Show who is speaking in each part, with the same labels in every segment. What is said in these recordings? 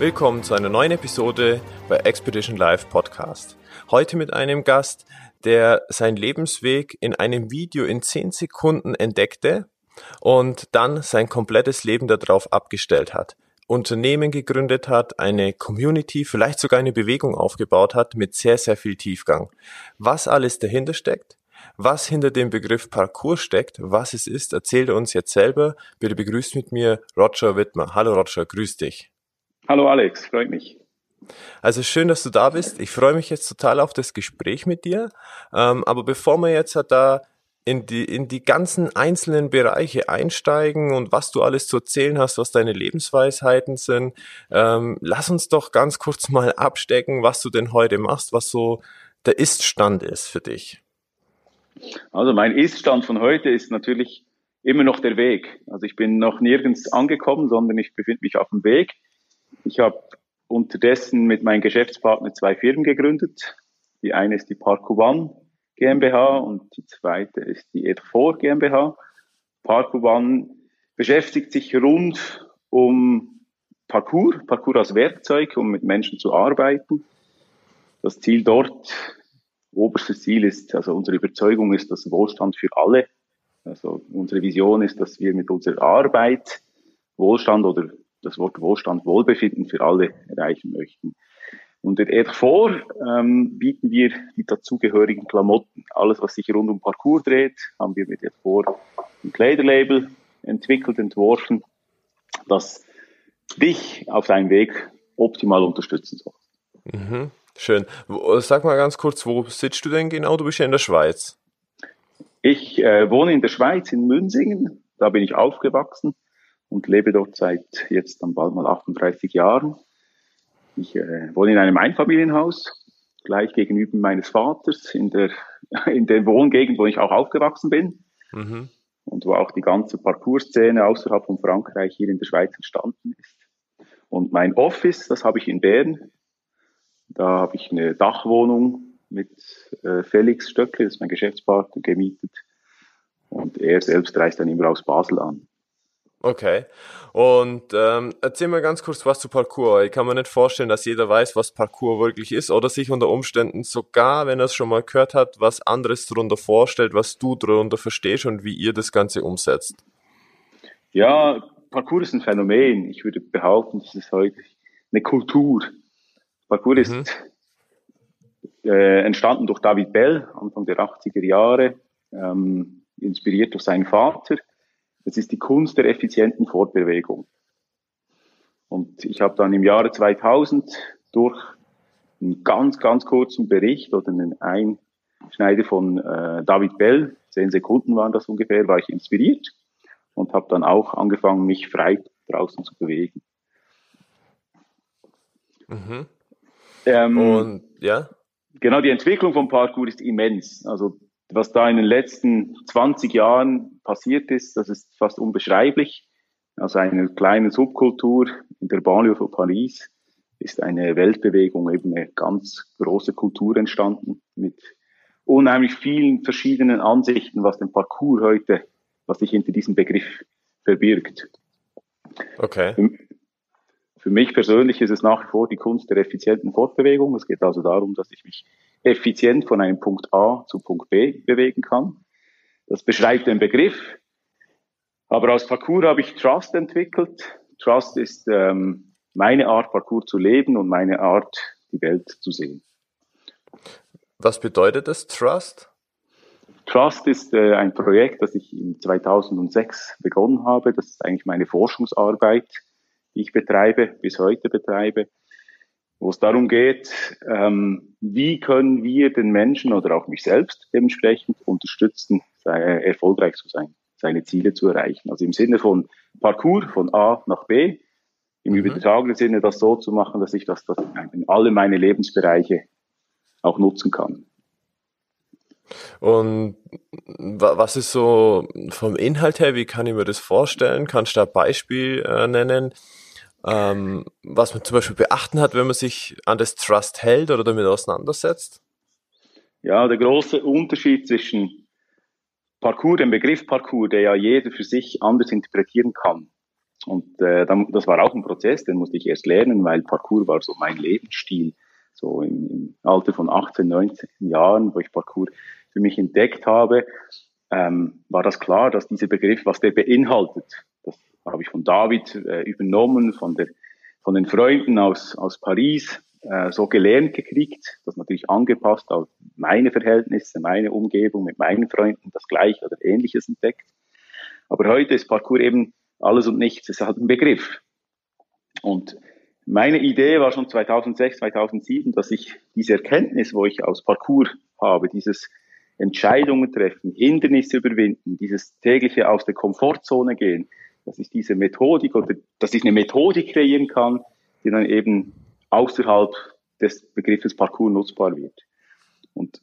Speaker 1: Willkommen zu einer neuen Episode bei Expedition Live Podcast. Heute mit einem Gast, der seinen Lebensweg in einem Video in 10 Sekunden entdeckte und dann sein komplettes Leben darauf abgestellt hat. Unternehmen gegründet hat, eine Community, vielleicht sogar eine Bewegung aufgebaut hat mit sehr, sehr viel Tiefgang. Was alles dahinter steckt, was hinter dem Begriff Parcours steckt, was es ist, erzählt er uns jetzt selber. Bitte begrüßt mit mir Roger Wittmer. Hallo Roger, grüß dich.
Speaker 2: Hallo Alex, freut mich.
Speaker 1: Also schön, dass du da bist. Ich freue mich jetzt total auf das Gespräch mit dir. Ähm, aber bevor wir jetzt da in die, in die ganzen einzelnen Bereiche einsteigen und was du alles zu erzählen hast, was deine Lebensweisheiten sind, ähm, lass uns doch ganz kurz mal abstecken, was du denn heute machst, was so der Ist-Stand ist für dich.
Speaker 2: Also mein Ist-Stand von heute ist natürlich immer noch der Weg. Also ich bin noch nirgends angekommen, sondern ich befinde mich auf dem Weg. Ich habe unterdessen mit meinem Geschäftspartner zwei Firmen gegründet. Die eine ist die Parkour One GmbH und die zweite ist die Ed4 GmbH. Parkour One beschäftigt sich rund um Parkour, Parkour als Werkzeug, um mit Menschen zu arbeiten. Das Ziel dort, oberstes Ziel ist, also unsere Überzeugung ist, dass Wohlstand für alle. Also unsere Vision ist, dass wir mit unserer Arbeit Wohlstand oder das Wort Wohlstand, Wohlbefinden für alle erreichen möchten. Und in R4 ähm, bieten wir die dazugehörigen Klamotten. Alles, was sich rund um Parcours dreht, haben wir mit R4 ein Kleiderlabel entwickelt, entworfen, das dich auf deinem Weg optimal unterstützen soll.
Speaker 1: Mhm, schön. Sag mal ganz kurz, wo sitzt du denn genau? Du bist ja in der Schweiz.
Speaker 2: Ich äh, wohne in der Schweiz, in Münsingen. Da bin ich aufgewachsen und lebe dort seit jetzt dann bald mal 38 Jahren. Ich äh, wohne in einem Einfamilienhaus, gleich gegenüber meines Vaters, in der, in der Wohngegend, wo ich auch aufgewachsen bin. Mhm. Und wo auch die ganze Parcours-Szene außerhalb von Frankreich hier in der Schweiz entstanden ist. Und mein Office, das habe ich in Bern. Da habe ich eine Dachwohnung mit äh, Felix Stöckle, das ist mein Geschäftspartner, gemietet. Und er selbst reist dann immer aus Basel an.
Speaker 1: Okay. Und ähm, erzähl mal ganz kurz was zu Parkour. Ich kann mir nicht vorstellen, dass jeder weiß, was Parkour wirklich ist oder sich unter Umständen sogar, wenn er es schon mal gehört hat, was anderes darunter vorstellt, was du darunter verstehst und wie ihr das Ganze umsetzt.
Speaker 2: Ja, Parkour ist ein Phänomen. Ich würde behaupten, das ist heute eine Kultur. Parkour mhm. ist äh, entstanden durch David Bell, Anfang der 80er Jahre, ähm, inspiriert durch seinen Vater es ist die Kunst der effizienten Fortbewegung. Und ich habe dann im Jahre 2000 durch einen ganz, ganz kurzen Bericht oder einen Einschneider von äh, David Bell, zehn Sekunden waren das ungefähr, war ich inspiriert und habe dann auch angefangen, mich frei draußen zu bewegen.
Speaker 1: Mhm. Ähm, und ja?
Speaker 2: Genau, die Entwicklung vom Parkour ist immens. Also was da in den letzten 20 Jahren passiert ist, das ist fast unbeschreiblich. Aus einer kleinen Subkultur in der Banlieue von Paris ist eine Weltbewegung, eben eine ganz große Kultur entstanden mit unheimlich vielen verschiedenen Ansichten, was den Parcours heute, was sich hinter diesem Begriff verbirgt.
Speaker 1: Okay.
Speaker 2: Für, für mich persönlich ist es nach wie vor die Kunst der effizienten Fortbewegung. Es geht also darum, dass ich mich effizient von einem Punkt A zu Punkt B bewegen kann. Das beschreibt den Begriff. Aber aus Parcours habe ich Trust entwickelt. Trust ist ähm, meine Art, Parcours zu leben und meine Art, die Welt zu sehen.
Speaker 1: Was bedeutet das, Trust?
Speaker 2: Trust ist äh, ein Projekt, das ich in 2006 begonnen habe. Das ist eigentlich meine Forschungsarbeit, die ich betreibe, bis heute betreibe wo es darum geht, ähm, wie können wir den Menschen oder auch mich selbst dementsprechend unterstützen, sei, erfolgreich zu sein, seine Ziele zu erreichen. Also im Sinne von Parcours von A nach B, im mhm. übertragenen Sinne das so zu machen, dass ich das, das in alle meine Lebensbereiche auch nutzen kann.
Speaker 1: Und was ist so vom Inhalt her, wie kann ich mir das vorstellen? Kannst du da ein Beispiel äh, nennen, ähm, was man zum Beispiel beachten hat, wenn man sich an das Trust hält oder damit auseinandersetzt?
Speaker 2: Ja, der große Unterschied zwischen Parcours, dem Begriff Parcours, der ja jeder für sich anders interpretieren kann. Und äh, das war auch ein Prozess, den musste ich erst lernen, weil Parcours war so mein Lebensstil. So im, im Alter von 18, 19 Jahren, wo ich Parcours für mich entdeckt habe, ähm, war das klar, dass dieser Begriff, was der beinhaltet, habe ich von David äh, übernommen, von, der, von den Freunden aus, aus Paris, äh, so gelernt gekriegt, das natürlich angepasst auf meine Verhältnisse, meine Umgebung, mit meinen Freunden das Gleiche oder Ähnliches entdeckt. Aber heute ist Parcours eben alles und nichts, es hat einen Begriff. Und meine Idee war schon 2006, 2007, dass ich diese Erkenntnis, wo ich aus Parcours habe, dieses Entscheidungen treffen, Hindernisse überwinden, dieses tägliche aus der Komfortzone gehen, dass ich diese Methodik oder dass ich eine Methodik kreieren kann, die dann eben außerhalb des Begriffes Parcours nutzbar wird. Und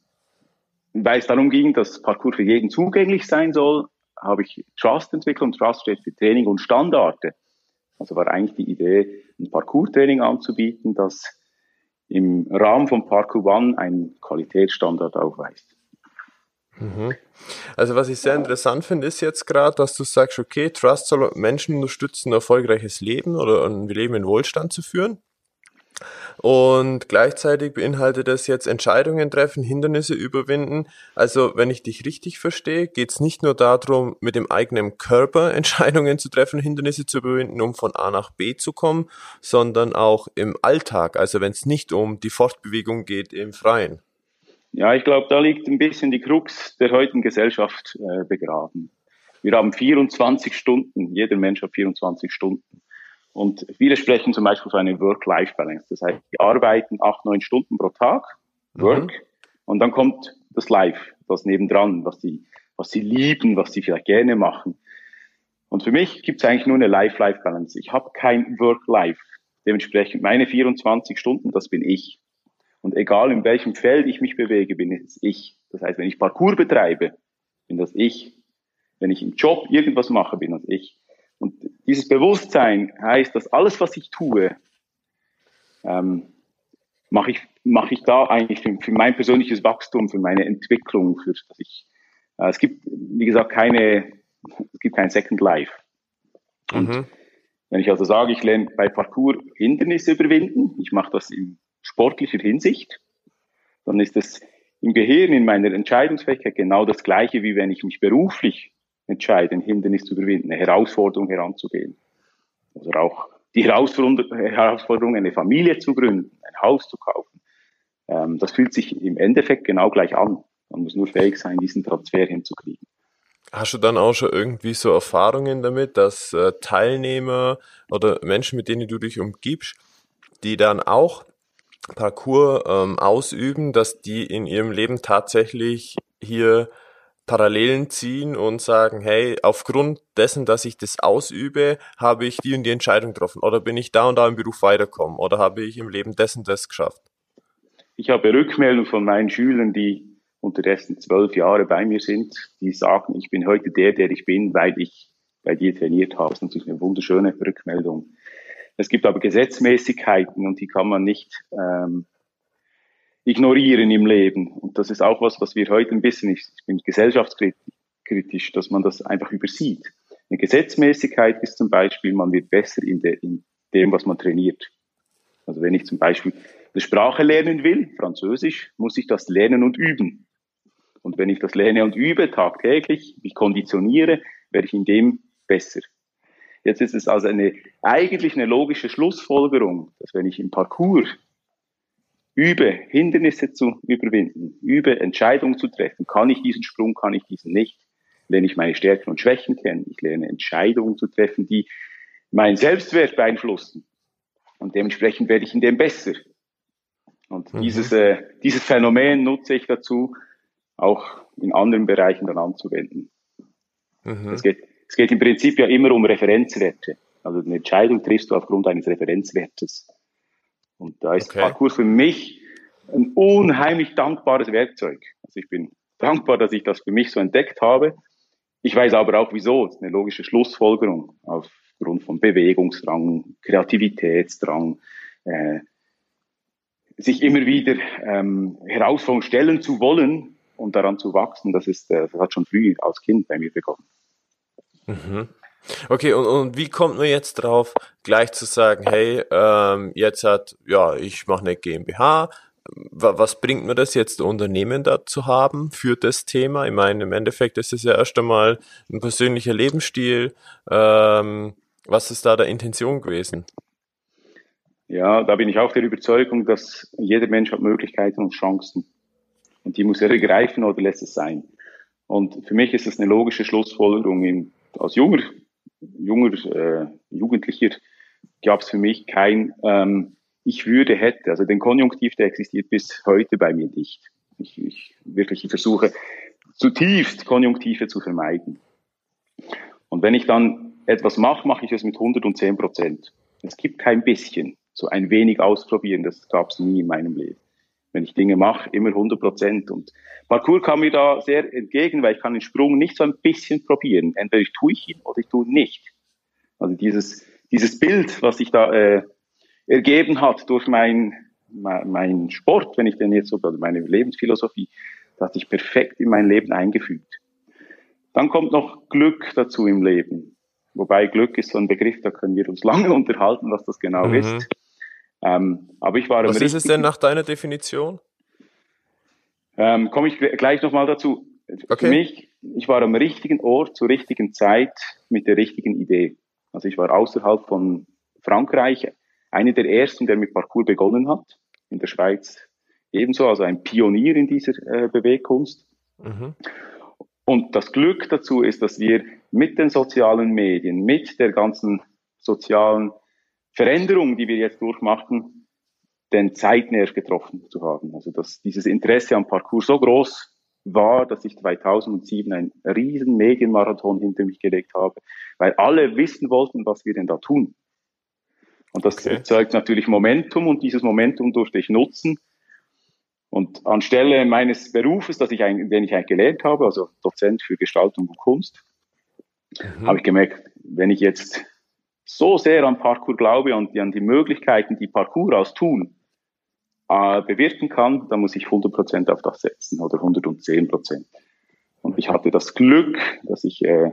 Speaker 2: weil es darum ging, dass Parcours für jeden zugänglich sein soll, habe ich Trust entwickelt und Trust steht für Training und Standarte. Also war eigentlich die Idee, ein Parcours-Training anzubieten, das im Rahmen von Parkour One einen Qualitätsstandard aufweist.
Speaker 1: Mhm. Also was ich sehr interessant finde, ist jetzt gerade, dass du sagst, okay, Trust soll Menschen unterstützen, ein erfolgreiches Leben oder ein Leben in Wohlstand zu führen. Und gleichzeitig beinhaltet das jetzt Entscheidungen treffen, Hindernisse überwinden. Also wenn ich dich richtig verstehe, geht es nicht nur darum, mit dem eigenen Körper Entscheidungen zu treffen, Hindernisse zu überwinden, um von A nach B zu kommen, sondern auch im Alltag. Also wenn es nicht um die Fortbewegung geht im Freien.
Speaker 2: Ja, ich glaube, da liegt ein bisschen die Krux der heutigen Gesellschaft äh, begraben. Wir haben 24 Stunden, jeder Mensch hat 24 Stunden. Und viele sprechen zum Beispiel von einer Work-Life-Balance. Das heißt, die arbeiten acht, neun Stunden pro Tag, mhm. Work, mhm. und dann kommt das Life, das nebendran, was sie, was sie lieben, was sie vielleicht gerne machen. Und für mich gibt es eigentlich nur eine Life-Life-Balance. Ich habe kein Work-Life. Dementsprechend meine 24 Stunden, das bin ich. Und egal in welchem Feld ich mich bewege, bin es ich. Das heißt, wenn ich Parcours betreibe, bin das ich. Wenn ich im Job irgendwas mache, bin das ich. Und dieses Bewusstsein heißt, dass alles, was ich tue, ähm, mache ich, mache ich da eigentlich für, für, mein persönliches Wachstum, für meine Entwicklung, für dass ich, äh, es gibt, wie gesagt, keine, es gibt kein Second Life. Und mhm. wenn ich also sage, ich lerne bei Parcours Hindernisse überwinden, ich mache das in sportlicher Hinsicht, dann ist es im Gehirn, in meiner Entscheidungsfähigkeit genau das Gleiche, wie wenn ich mich beruflich entscheide, ein Hindernis zu überwinden, eine Herausforderung heranzugehen. Oder auch die Herausforderung, eine Familie zu gründen, ein Haus zu kaufen. Ähm, das fühlt sich im Endeffekt genau gleich an. Man muss nur fähig sein, diesen Transfer hinzukriegen.
Speaker 1: Hast du dann auch schon irgendwie so Erfahrungen damit, dass äh, Teilnehmer oder Menschen, mit denen du dich umgibst, die dann auch Parcours ähm, ausüben, dass die in ihrem Leben tatsächlich hier Parallelen ziehen und sagen, hey, aufgrund dessen, dass ich das ausübe, habe ich die und die Entscheidung getroffen oder bin ich da und da im Beruf weiterkommen oder habe ich im Leben dessen das geschafft?
Speaker 2: Ich habe Rückmeldungen von meinen Schülern, die unterdessen zwölf Jahre bei mir sind, die sagen, ich bin heute der, der ich bin, weil ich bei dir trainiert habe. Das ist natürlich eine wunderschöne Rückmeldung. Es gibt aber Gesetzmäßigkeiten und die kann man nicht ähm, ignorieren im Leben. Und das ist auch was, was wir heute ein bisschen, ich bin gesellschaftskritisch, dass man das einfach übersieht. Eine Gesetzmäßigkeit ist zum Beispiel, man wird besser in, de, in dem, was man trainiert. Also wenn ich zum Beispiel eine Sprache lernen will, Französisch, muss ich das lernen und üben. Und wenn ich das lerne und übe tagtäglich, mich konditioniere, werde ich in dem besser. Jetzt ist es also eine, eigentlich eine logische Schlussfolgerung, dass wenn ich im Parcours übe, Hindernisse zu überwinden, übe, Entscheidungen zu treffen, kann ich diesen Sprung, kann ich diesen nicht, lerne ich meine Stärken und Schwächen kennen, ich lerne Entscheidungen zu treffen, die meinen Selbstwert beeinflussen. Und dementsprechend werde ich in dem besser. Und mhm. dieses, äh, dieses Phänomen nutze ich dazu, auch in anderen Bereichen dann anzuwenden. Mhm. Es geht es geht im Prinzip ja immer um Referenzwerte. Also eine Entscheidung triffst du aufgrund eines Referenzwertes. Und da ist okay. Parcours für mich ein unheimlich dankbares Werkzeug. Also ich bin dankbar, dass ich das für mich so entdeckt habe. Ich weiß aber auch wieso. Das ist eine logische Schlussfolgerung aufgrund von Bewegungsdrang, Kreativitätsdrang, äh, sich immer wieder ähm, Herausforderungen stellen zu wollen und daran zu wachsen. Das ist, äh, das hat schon früh als Kind bei mir begonnen.
Speaker 1: Mhm. Okay, und, und wie kommt man jetzt drauf, gleich zu sagen, hey, ähm, jetzt hat, ja, ich mache eine GmbH, was bringt mir das jetzt, Unternehmen da zu haben für das Thema? Ich meine, im Endeffekt ist es ja erst einmal ein persönlicher Lebensstil. Ähm, was ist da der Intention gewesen?
Speaker 2: Ja, da bin ich auch der Überzeugung, dass jeder Mensch hat Möglichkeiten und Chancen. Und die muss er ergreifen oder lässt es sein. Und für mich ist es eine logische Schlussfolgerung. In, als junger, junger äh, Jugendlicher gab es für mich kein ähm, ich würde, hätte. Also den Konjunktiv, der existiert bis heute bei mir nicht. Ich, ich wirklich ich versuche zutiefst Konjunktive zu vermeiden. Und wenn ich dann etwas mache, mache ich es mit 110 Prozent. Es gibt kein bisschen, so ein wenig ausprobieren, das gab es nie in meinem Leben. Wenn ich Dinge mache, immer 100 Prozent. Und Parkour kam mir da sehr entgegen, weil ich kann den Sprung nicht so ein bisschen probieren. Entweder ich tue ich ihn oder ich tue ihn nicht. Also dieses, dieses Bild, was ich da äh, ergeben hat durch mein, mein Sport, wenn ich denn jetzt so, meine Lebensphilosophie, das hat sich perfekt in mein Leben eingefügt. Dann kommt noch Glück dazu im Leben. Wobei Glück ist so ein Begriff, da können wir uns lange unterhalten, was das genau mhm. ist. Ähm, aber ich war
Speaker 1: Was ist es denn nach deiner Definition?
Speaker 2: Ähm, Komme ich gleich nochmal dazu. Okay. Für mich, ich war am richtigen Ort zur richtigen Zeit mit der richtigen Idee. Also ich war außerhalb von Frankreich, einer der ersten, der mit Parkour begonnen hat, in der Schweiz ebenso, also ein Pionier in dieser äh, Bewegkunst. Mhm. Und das Glück dazu ist, dass wir mit den sozialen Medien, mit der ganzen sozialen Veränderung, die wir jetzt durchmachen, den Zeitnerv getroffen zu haben. Also dass dieses Interesse am Parcours so groß war, dass ich 2007 einen riesen Medienmarathon hinter mich gelegt habe, weil alle wissen wollten, was wir denn da tun. Und das okay. erzeugt natürlich Momentum und dieses Momentum durfte ich nutzen. Und anstelle meines Berufes, das ich den ich eigentlich gelernt habe, also Dozent für Gestaltung und Kunst, mhm. habe ich gemerkt, wenn ich jetzt so sehr an Parkour glaube und an die Möglichkeiten, die Parkour aus tun, äh, bewirken kann, dann muss ich 100% auf das setzen oder 110%. Und ich hatte das Glück, dass ich äh,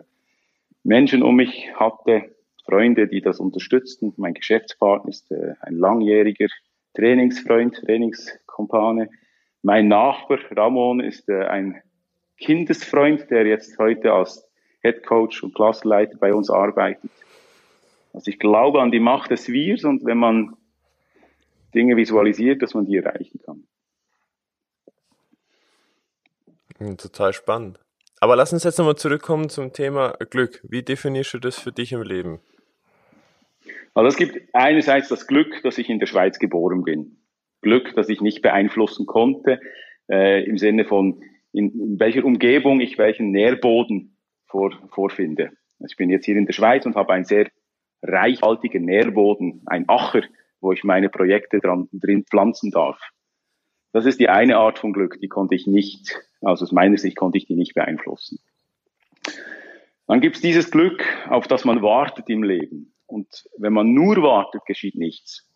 Speaker 2: Menschen um mich hatte, Freunde, die das unterstützten. Mein Geschäftspartner ist äh, ein langjähriger Trainingsfreund, Trainingskompane. Mein Nachbar Ramon ist äh, ein Kindesfreund, der jetzt heute als Head Coach und Klassenleiter bei uns arbeitet. Also ich glaube an die Macht des Wirs und wenn man Dinge visualisiert, dass man die erreichen kann.
Speaker 1: Total spannend. Aber lass uns jetzt nochmal zurückkommen zum Thema Glück. Wie definierst du das für dich im Leben?
Speaker 2: Also es gibt einerseits das Glück, dass ich in der Schweiz geboren bin. Glück, dass ich nicht beeinflussen konnte, äh, im Sinne von, in, in welcher Umgebung ich welchen Nährboden vor, vorfinde. Also ich bin jetzt hier in der Schweiz und habe einen sehr reichhaltigen Nährboden, ein Acher, wo ich meine Projekte dran, drin pflanzen darf. Das ist die eine Art von Glück, die konnte ich nicht, also aus meiner Sicht konnte ich die nicht beeinflussen. Dann gibt es dieses Glück, auf das man wartet im Leben. Und wenn man nur wartet, geschieht nichts.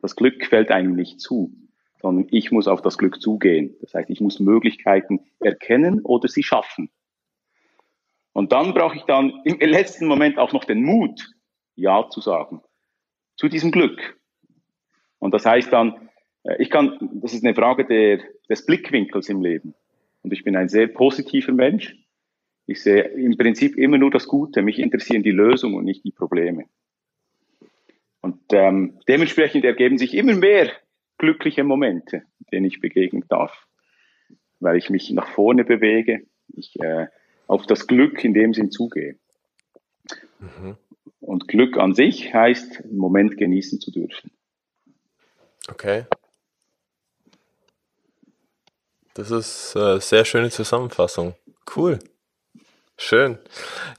Speaker 2: Das Glück fällt einem nicht zu, sondern ich muss auf das Glück zugehen. Das heißt, ich muss Möglichkeiten erkennen oder sie schaffen. Und dann brauche ich dann im letzten Moment auch noch den Mut, Ja zu sagen zu diesem Glück. Und das heißt dann, äh, ich kann, das ist eine Frage der, des Blickwinkels im Leben. Und ich bin ein sehr positiver Mensch. Ich sehe im Prinzip immer nur das Gute. Mich interessieren die Lösungen und nicht die Probleme. Und ähm, dementsprechend ergeben sich immer mehr glückliche Momente, denen ich begegnen darf, weil ich mich nach vorne bewege, ich äh, auf das Glück in dem Sinn zugehe. Mhm. Und Glück an sich heißt, einen Moment genießen zu dürfen.
Speaker 1: Okay. Das ist eine äh, sehr schöne Zusammenfassung. Cool. Schön.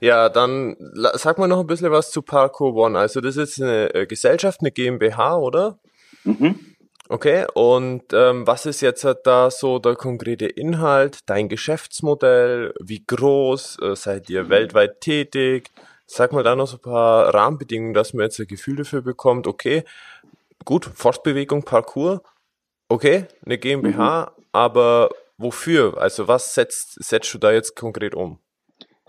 Speaker 1: Ja, dann sag mal noch ein bisschen was zu Parkour One. Also das ist eine äh, Gesellschaft, eine GmbH, oder? Mhm. Okay, und ähm, was ist jetzt da so der konkrete Inhalt, dein Geschäftsmodell, wie groß, äh, seid ihr weltweit tätig? Sag mal da noch so ein paar Rahmenbedingungen, dass man jetzt ein Gefühl dafür bekommt, okay, gut, Fortbewegung, Parcours, okay, eine GmbH, mhm. aber wofür? Also was setzt, setzt du da jetzt konkret um?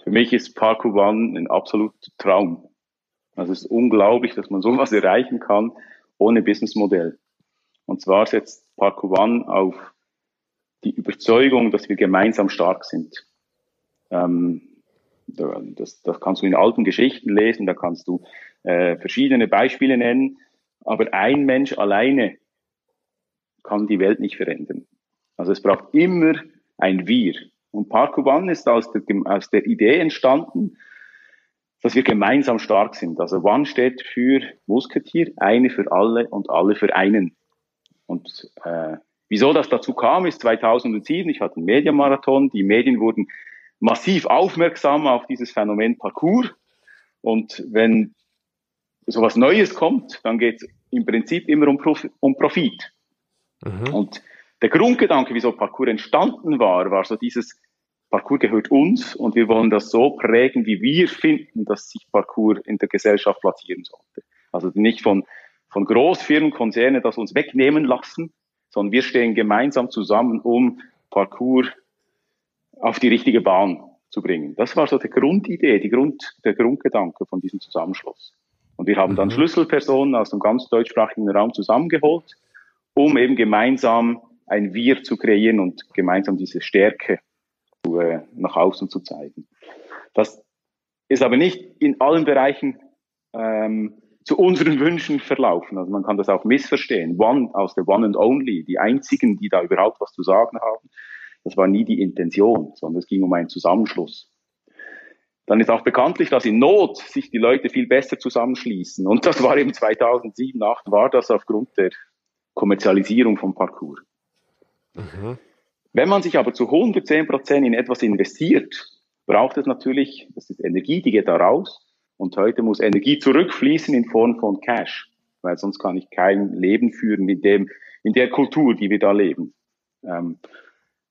Speaker 2: Für mich ist Parkour One ein absoluter Traum. Also es ist unglaublich, dass man sowas erreichen kann ohne Businessmodell. Und zwar setzt Parkour One auf die Überzeugung, dass wir gemeinsam stark sind. Ähm, das, das kannst du in alten Geschichten lesen, da kannst du äh, verschiedene Beispiele nennen, aber ein Mensch alleine kann die Welt nicht verändern. Also es braucht immer ein Wir. Und Parkour One ist aus der, aus der Idee entstanden, dass wir gemeinsam stark sind. Also One steht für Musketier, eine für alle und alle für einen. Und äh, wieso das dazu kam, ist 2007, ich hatte einen Mediamarathon, die Medien wurden massiv aufmerksam auf dieses Phänomen Parcours. Und wenn sowas Neues kommt, dann geht es im Prinzip immer um, Prof um Profit. Mhm. Und der Grundgedanke, wieso Parcours entstanden war, war so dieses, Parcours gehört uns und wir wollen das so prägen, wie wir finden, dass sich Parcours in der Gesellschaft platzieren sollte. Also nicht von von Großfirmen, Konzernen das uns wegnehmen lassen, sondern wir stehen gemeinsam zusammen, um Parcours auf die richtige Bahn zu bringen. Das war so die Grundidee, die Grund, der Grundgedanke von diesem Zusammenschluss. Und wir haben dann mhm. Schlüsselpersonen aus dem ganz deutschsprachigen Raum zusammengeholt, um eben gemeinsam ein Wir zu kreieren und gemeinsam diese Stärke zu, äh, nach außen zu zeigen. Das ist aber nicht in allen Bereichen ähm, zu unseren Wünschen verlaufen. Also man kann das auch missverstehen. One aus der One and Only, die einzigen, die da überhaupt was zu sagen haben. Das war nie die Intention, sondern es ging um einen Zusammenschluss. Dann ist auch bekanntlich, dass in Not sich die Leute viel besser zusammenschließen. Und das war eben 2007, 2008 war das aufgrund der Kommerzialisierung vom Parcours. Mhm. Wenn man sich aber zu 110 Prozent in etwas investiert, braucht es natürlich, das ist Energie, die geht da raus, und heute muss Energie zurückfließen in Form von Cash, weil sonst kann ich kein Leben führen in dem, in der Kultur, die wir da leben. Ähm,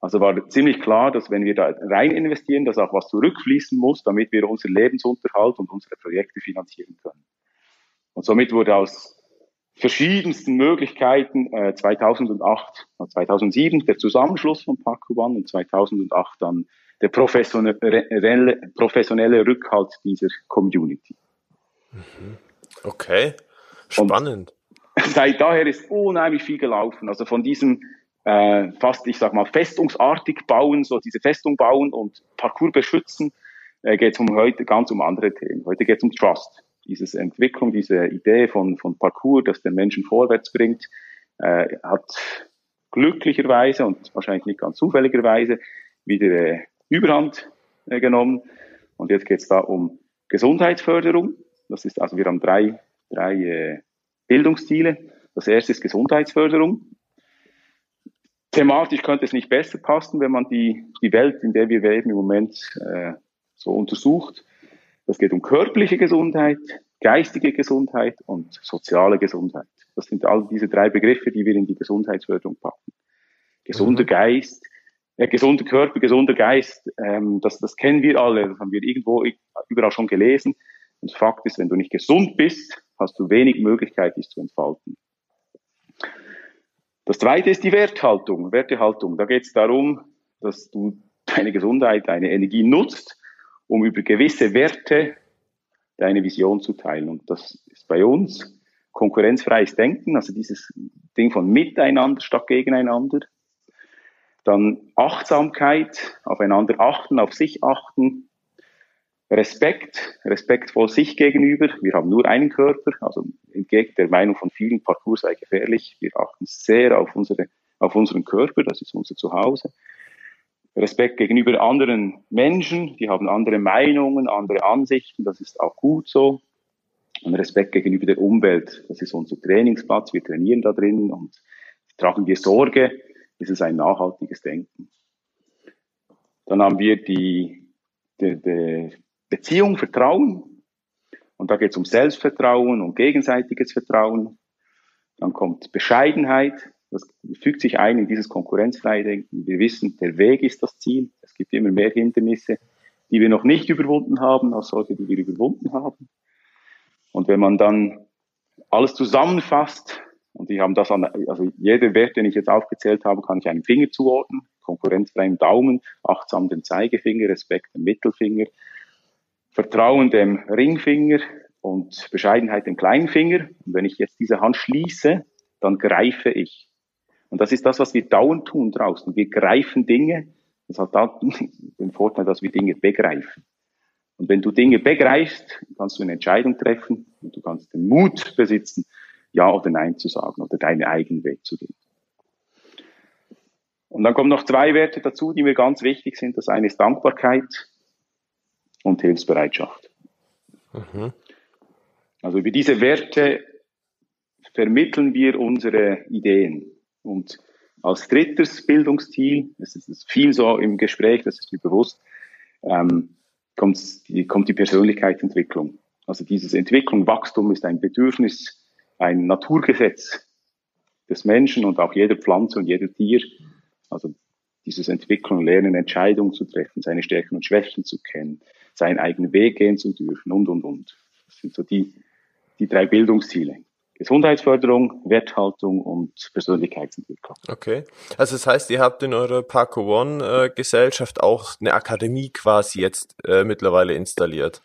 Speaker 2: also war ziemlich klar, dass wenn wir da rein investieren, dass auch was zurückfließen muss, damit wir unseren Lebensunterhalt und unsere Projekte finanzieren können. Und somit wurde aus verschiedensten Möglichkeiten äh, 2008, 2007 der Zusammenschluss von Parkour One und 2008 dann der professionelle, professionelle Rückhalt dieser Community.
Speaker 1: Mhm. Okay, spannend.
Speaker 2: Und seit daher ist unheimlich viel gelaufen. Also von diesem äh, fast, ich sag mal, festungsartig bauen, so diese Festung bauen und Parcours beschützen, äh, geht es um heute ganz um andere Themen. Heute geht es um Trust. Diese Entwicklung, diese Idee von, von Parcours, das den Menschen vorwärts bringt, äh, hat glücklicherweise und wahrscheinlich nicht ganz zufälligerweise wieder äh, Überhand äh, genommen. Und jetzt geht es da um Gesundheitsförderung. Das ist also, wir haben drei, drei äh, Bildungsziele. Das erste ist Gesundheitsförderung. Thematisch könnte es nicht besser passen, wenn man die, die Welt, in der wir leben, im Moment äh, so untersucht. Das geht um körperliche Gesundheit, geistige Gesundheit und soziale Gesundheit. Das sind all diese drei Begriffe, die wir in die Gesundheitsförderung packen. Gesunder mhm. Geist, äh, gesunder Körper, gesunder Geist, ähm, das, das kennen wir alle, das haben wir irgendwo überall schon gelesen. Und Fakt ist, wenn du nicht gesund bist, hast du wenig Möglichkeit, dich zu entfalten. Das zweite ist die Werthaltung, Wertehaltung. Da geht es darum, dass du deine Gesundheit, deine Energie nutzt, um über gewisse Werte deine Vision zu teilen. Und das ist bei uns konkurrenzfreies Denken, also dieses Ding von miteinander statt gegeneinander. Dann Achtsamkeit, aufeinander achten, auf sich achten. Respekt, respektvoll sich gegenüber. Wir haben nur einen Körper, also entgegen der Meinung von vielen, Parcours sei gefährlich. Wir achten sehr auf, unsere, auf unseren Körper, das ist unser Zuhause. Respekt gegenüber anderen Menschen, die haben andere Meinungen, andere Ansichten, das ist auch gut so. Und Respekt gegenüber der Umwelt, das ist unser Trainingsplatz, wir trainieren da drin und tragen wir Sorge ist es ein nachhaltiges Denken. Dann haben wir die, die, die Beziehung, Vertrauen. Und da geht es um Selbstvertrauen, um gegenseitiges Vertrauen. Dann kommt Bescheidenheit, das fügt sich ein in dieses konkurrenzfreie Denken. Wir wissen, der Weg ist das Ziel. Es gibt immer mehr Hindernisse, die wir noch nicht überwunden haben, als solche, die wir überwunden haben. Und wenn man dann alles zusammenfasst, und die haben das an, also jeder Wert, den ich jetzt aufgezählt habe, kann ich einem Finger zuordnen, konkurrenzfreien Daumen, achtsam den Zeigefinger, Respekt dem Mittelfinger, Vertrauen dem Ringfinger und Bescheidenheit dem kleinen Finger. Und wenn ich jetzt diese Hand schließe, dann greife ich. Und das ist das, was wir dauernd tun draußen. Wir greifen Dinge. Das hat den Vorteil, dass wir Dinge begreifen. Und wenn du Dinge begreifst, kannst du eine Entscheidung treffen und du kannst den Mut besitzen, Ja oder Nein zu sagen oder deinen eigenen Weg zu gehen. Und dann kommen noch zwei Werte dazu, die mir ganz wichtig sind. Das eine ist Dankbarkeit und Hilfsbereitschaft. Mhm. Also über diese Werte vermitteln wir unsere Ideen. Und als drittes Bildungsziel, das ist viel so im Gespräch, das ist mir bewusst, ähm, kommt, die, kommt die Persönlichkeitsentwicklung. Also dieses Entwicklung, Wachstum ist ein Bedürfnis, ein Naturgesetz des Menschen und auch jeder Pflanze und jeder Tier. Also dieses Entwicklung, Lernen, Entscheidungen zu treffen, seine Stärken und Schwächen zu kennen, seinen eigenen Weg gehen zu dürfen und, und, und. Das sind so die, die drei Bildungsziele. Gesundheitsförderung, Werthaltung und Persönlichkeitsentwicklung.
Speaker 1: Okay. Also das heißt, ihr habt in eurer Parco One äh, Gesellschaft auch eine Akademie quasi jetzt äh, mittlerweile installiert.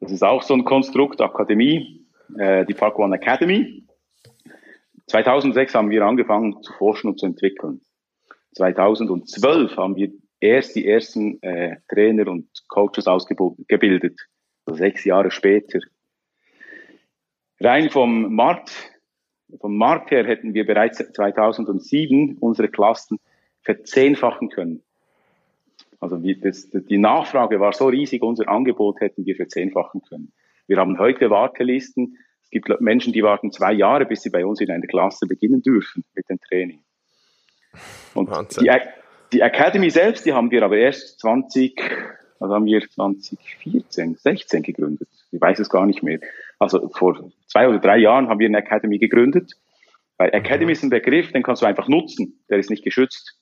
Speaker 2: Das ist auch so ein Konstrukt, Akademie, äh, die Parco One Academy. 2006 haben wir angefangen zu forschen und zu entwickeln. 2012 haben wir erst die ersten äh, Trainer und Coaches ausgebildet, also sechs Jahre später. Rein vom Markt, vom Markt her hätten wir bereits 2007 unsere Klassen verzehnfachen können. Also wie das, die Nachfrage war so riesig, unser Angebot hätten wir verzehnfachen können. Wir haben heute Wartelisten. Es gibt Menschen, die warten zwei Jahre, bis sie bei uns in einer Klasse beginnen dürfen mit dem Training. Und die, die Academy selbst, die haben wir aber erst 20, also haben wir 2014, 16 gegründet. Ich weiß es gar nicht mehr. Also vor zwei oder drei Jahren haben wir eine Academy gegründet. Weil Academy ist ein Begriff, den kannst du einfach nutzen. Der ist nicht geschützt.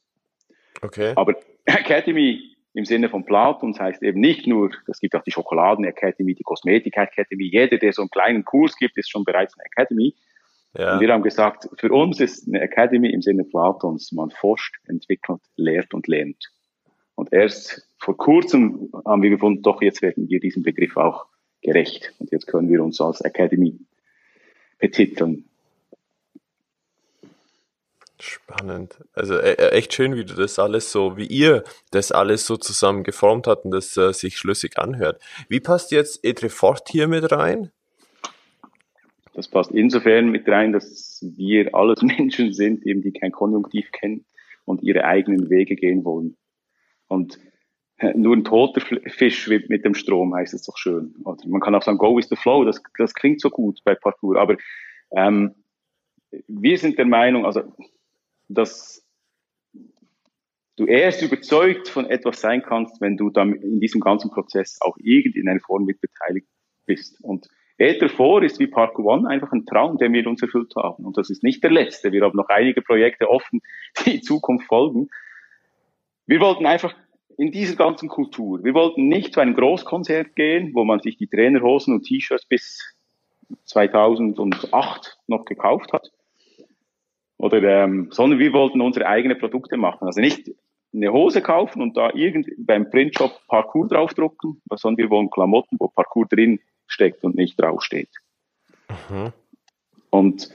Speaker 1: Okay.
Speaker 2: Aber Academy im Sinne von Platons heißt eben nicht nur, es gibt auch die Schokoladen Academy, die Kosmetik Academy. Jeder, der so einen kleinen Kurs gibt, ist schon bereits eine Academy. Ja. Und wir haben gesagt, für uns ist eine Academy im Sinne Platons, man forscht, entwickelt, lehrt und lernt. Und erst vor kurzem haben wir gefunden, doch jetzt werden wir diesem Begriff auch gerecht. Und jetzt können wir uns als Academy betiteln.
Speaker 1: Spannend. Also äh, äh, echt schön, wie du das alles so, wie ihr das alles so zusammen geformt habt und das äh, sich schlüssig anhört. Wie passt jetzt Etrefort hier mit rein?
Speaker 2: Das passt insofern mit rein, dass wir alles Menschen sind, eben die kein Konjunktiv kennen und ihre eigenen Wege gehen wollen. Und nur ein toter Fisch schwimmt mit dem Strom, heißt es doch schön. Oder man kann auch sagen, go with the flow, das, das klingt so gut bei Parkour. Aber ähm, wir sind der Meinung, also, dass du erst überzeugt von etwas sein kannst, wenn du dann in diesem ganzen Prozess auch irgendeiner Form mit beteiligt bist. Und Ether 4 ist wie Park One einfach ein Traum, den wir uns erfüllt haben. Und das ist nicht der letzte. Wir haben noch einige Projekte offen, die in Zukunft folgen. Wir wollten einfach in dieser ganzen Kultur, wir wollten nicht zu einem Großkonzert gehen, wo man sich die Trainerhosen und T-Shirts bis 2008 noch gekauft hat. Oder, ähm, sondern wir wollten unsere eigenen Produkte machen. Also nicht eine Hose kaufen und da irgend beim Printshop Parkour draufdrucken, sondern wir wollen Klamotten, wo Parkour drin steckt und nicht draufsteht. Mhm. Und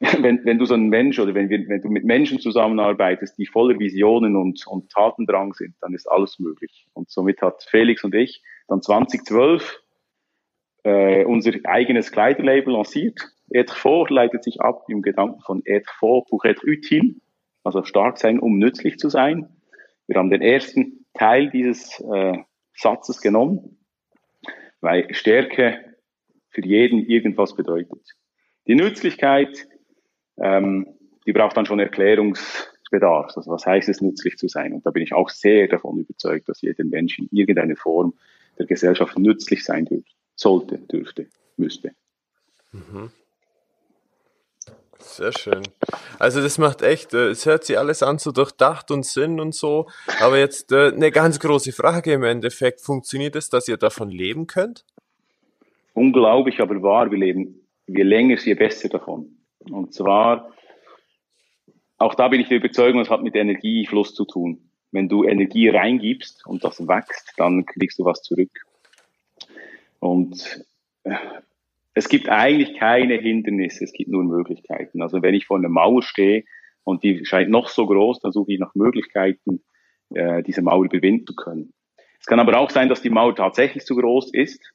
Speaker 2: wenn, wenn du so ein Mensch oder wenn, wir, wenn du mit Menschen zusammenarbeitest, die voller Visionen und, und Tatendrang sind, dann ist alles möglich. Und somit hat Felix und ich dann 2012 äh, unser eigenes Kleiderlabel lanciert. Être fort leitet sich ab im Gedanken von être fort pour être utile, also stark sein, um nützlich zu sein. Wir haben den ersten Teil dieses äh, Satzes genommen weil Stärke für jeden irgendwas bedeutet. Die Nützlichkeit, ähm, die braucht dann schon Erklärungsbedarf. Also was heißt es, nützlich zu sein? Und da bin ich auch sehr davon überzeugt, dass jeder Mensch in irgendeiner Form der Gesellschaft nützlich sein dürfte, sollte, dürfte, müsste. Mhm.
Speaker 1: Sehr schön. Also das macht echt, äh, es hört sich alles an so durchdacht und Sinn und so. Aber jetzt äh, eine ganz große Frage im Endeffekt. Funktioniert es, dass ihr davon leben könnt?
Speaker 2: Unglaublich, aber wahr. Wir leben, je länger, je besser davon. Und zwar, auch da bin ich der Überzeugung, es hat mit Energiefluss zu tun. Wenn du Energie reingibst und das wächst, dann kriegst du was zurück. Und äh, es gibt eigentlich keine Hindernisse, es gibt nur Möglichkeiten. Also wenn ich vor einer Mauer stehe und die scheint noch so groß, dann suche ich nach Möglichkeiten, äh, diese Mauer überwinden zu können. Es kann aber auch sein, dass die Mauer tatsächlich zu groß ist.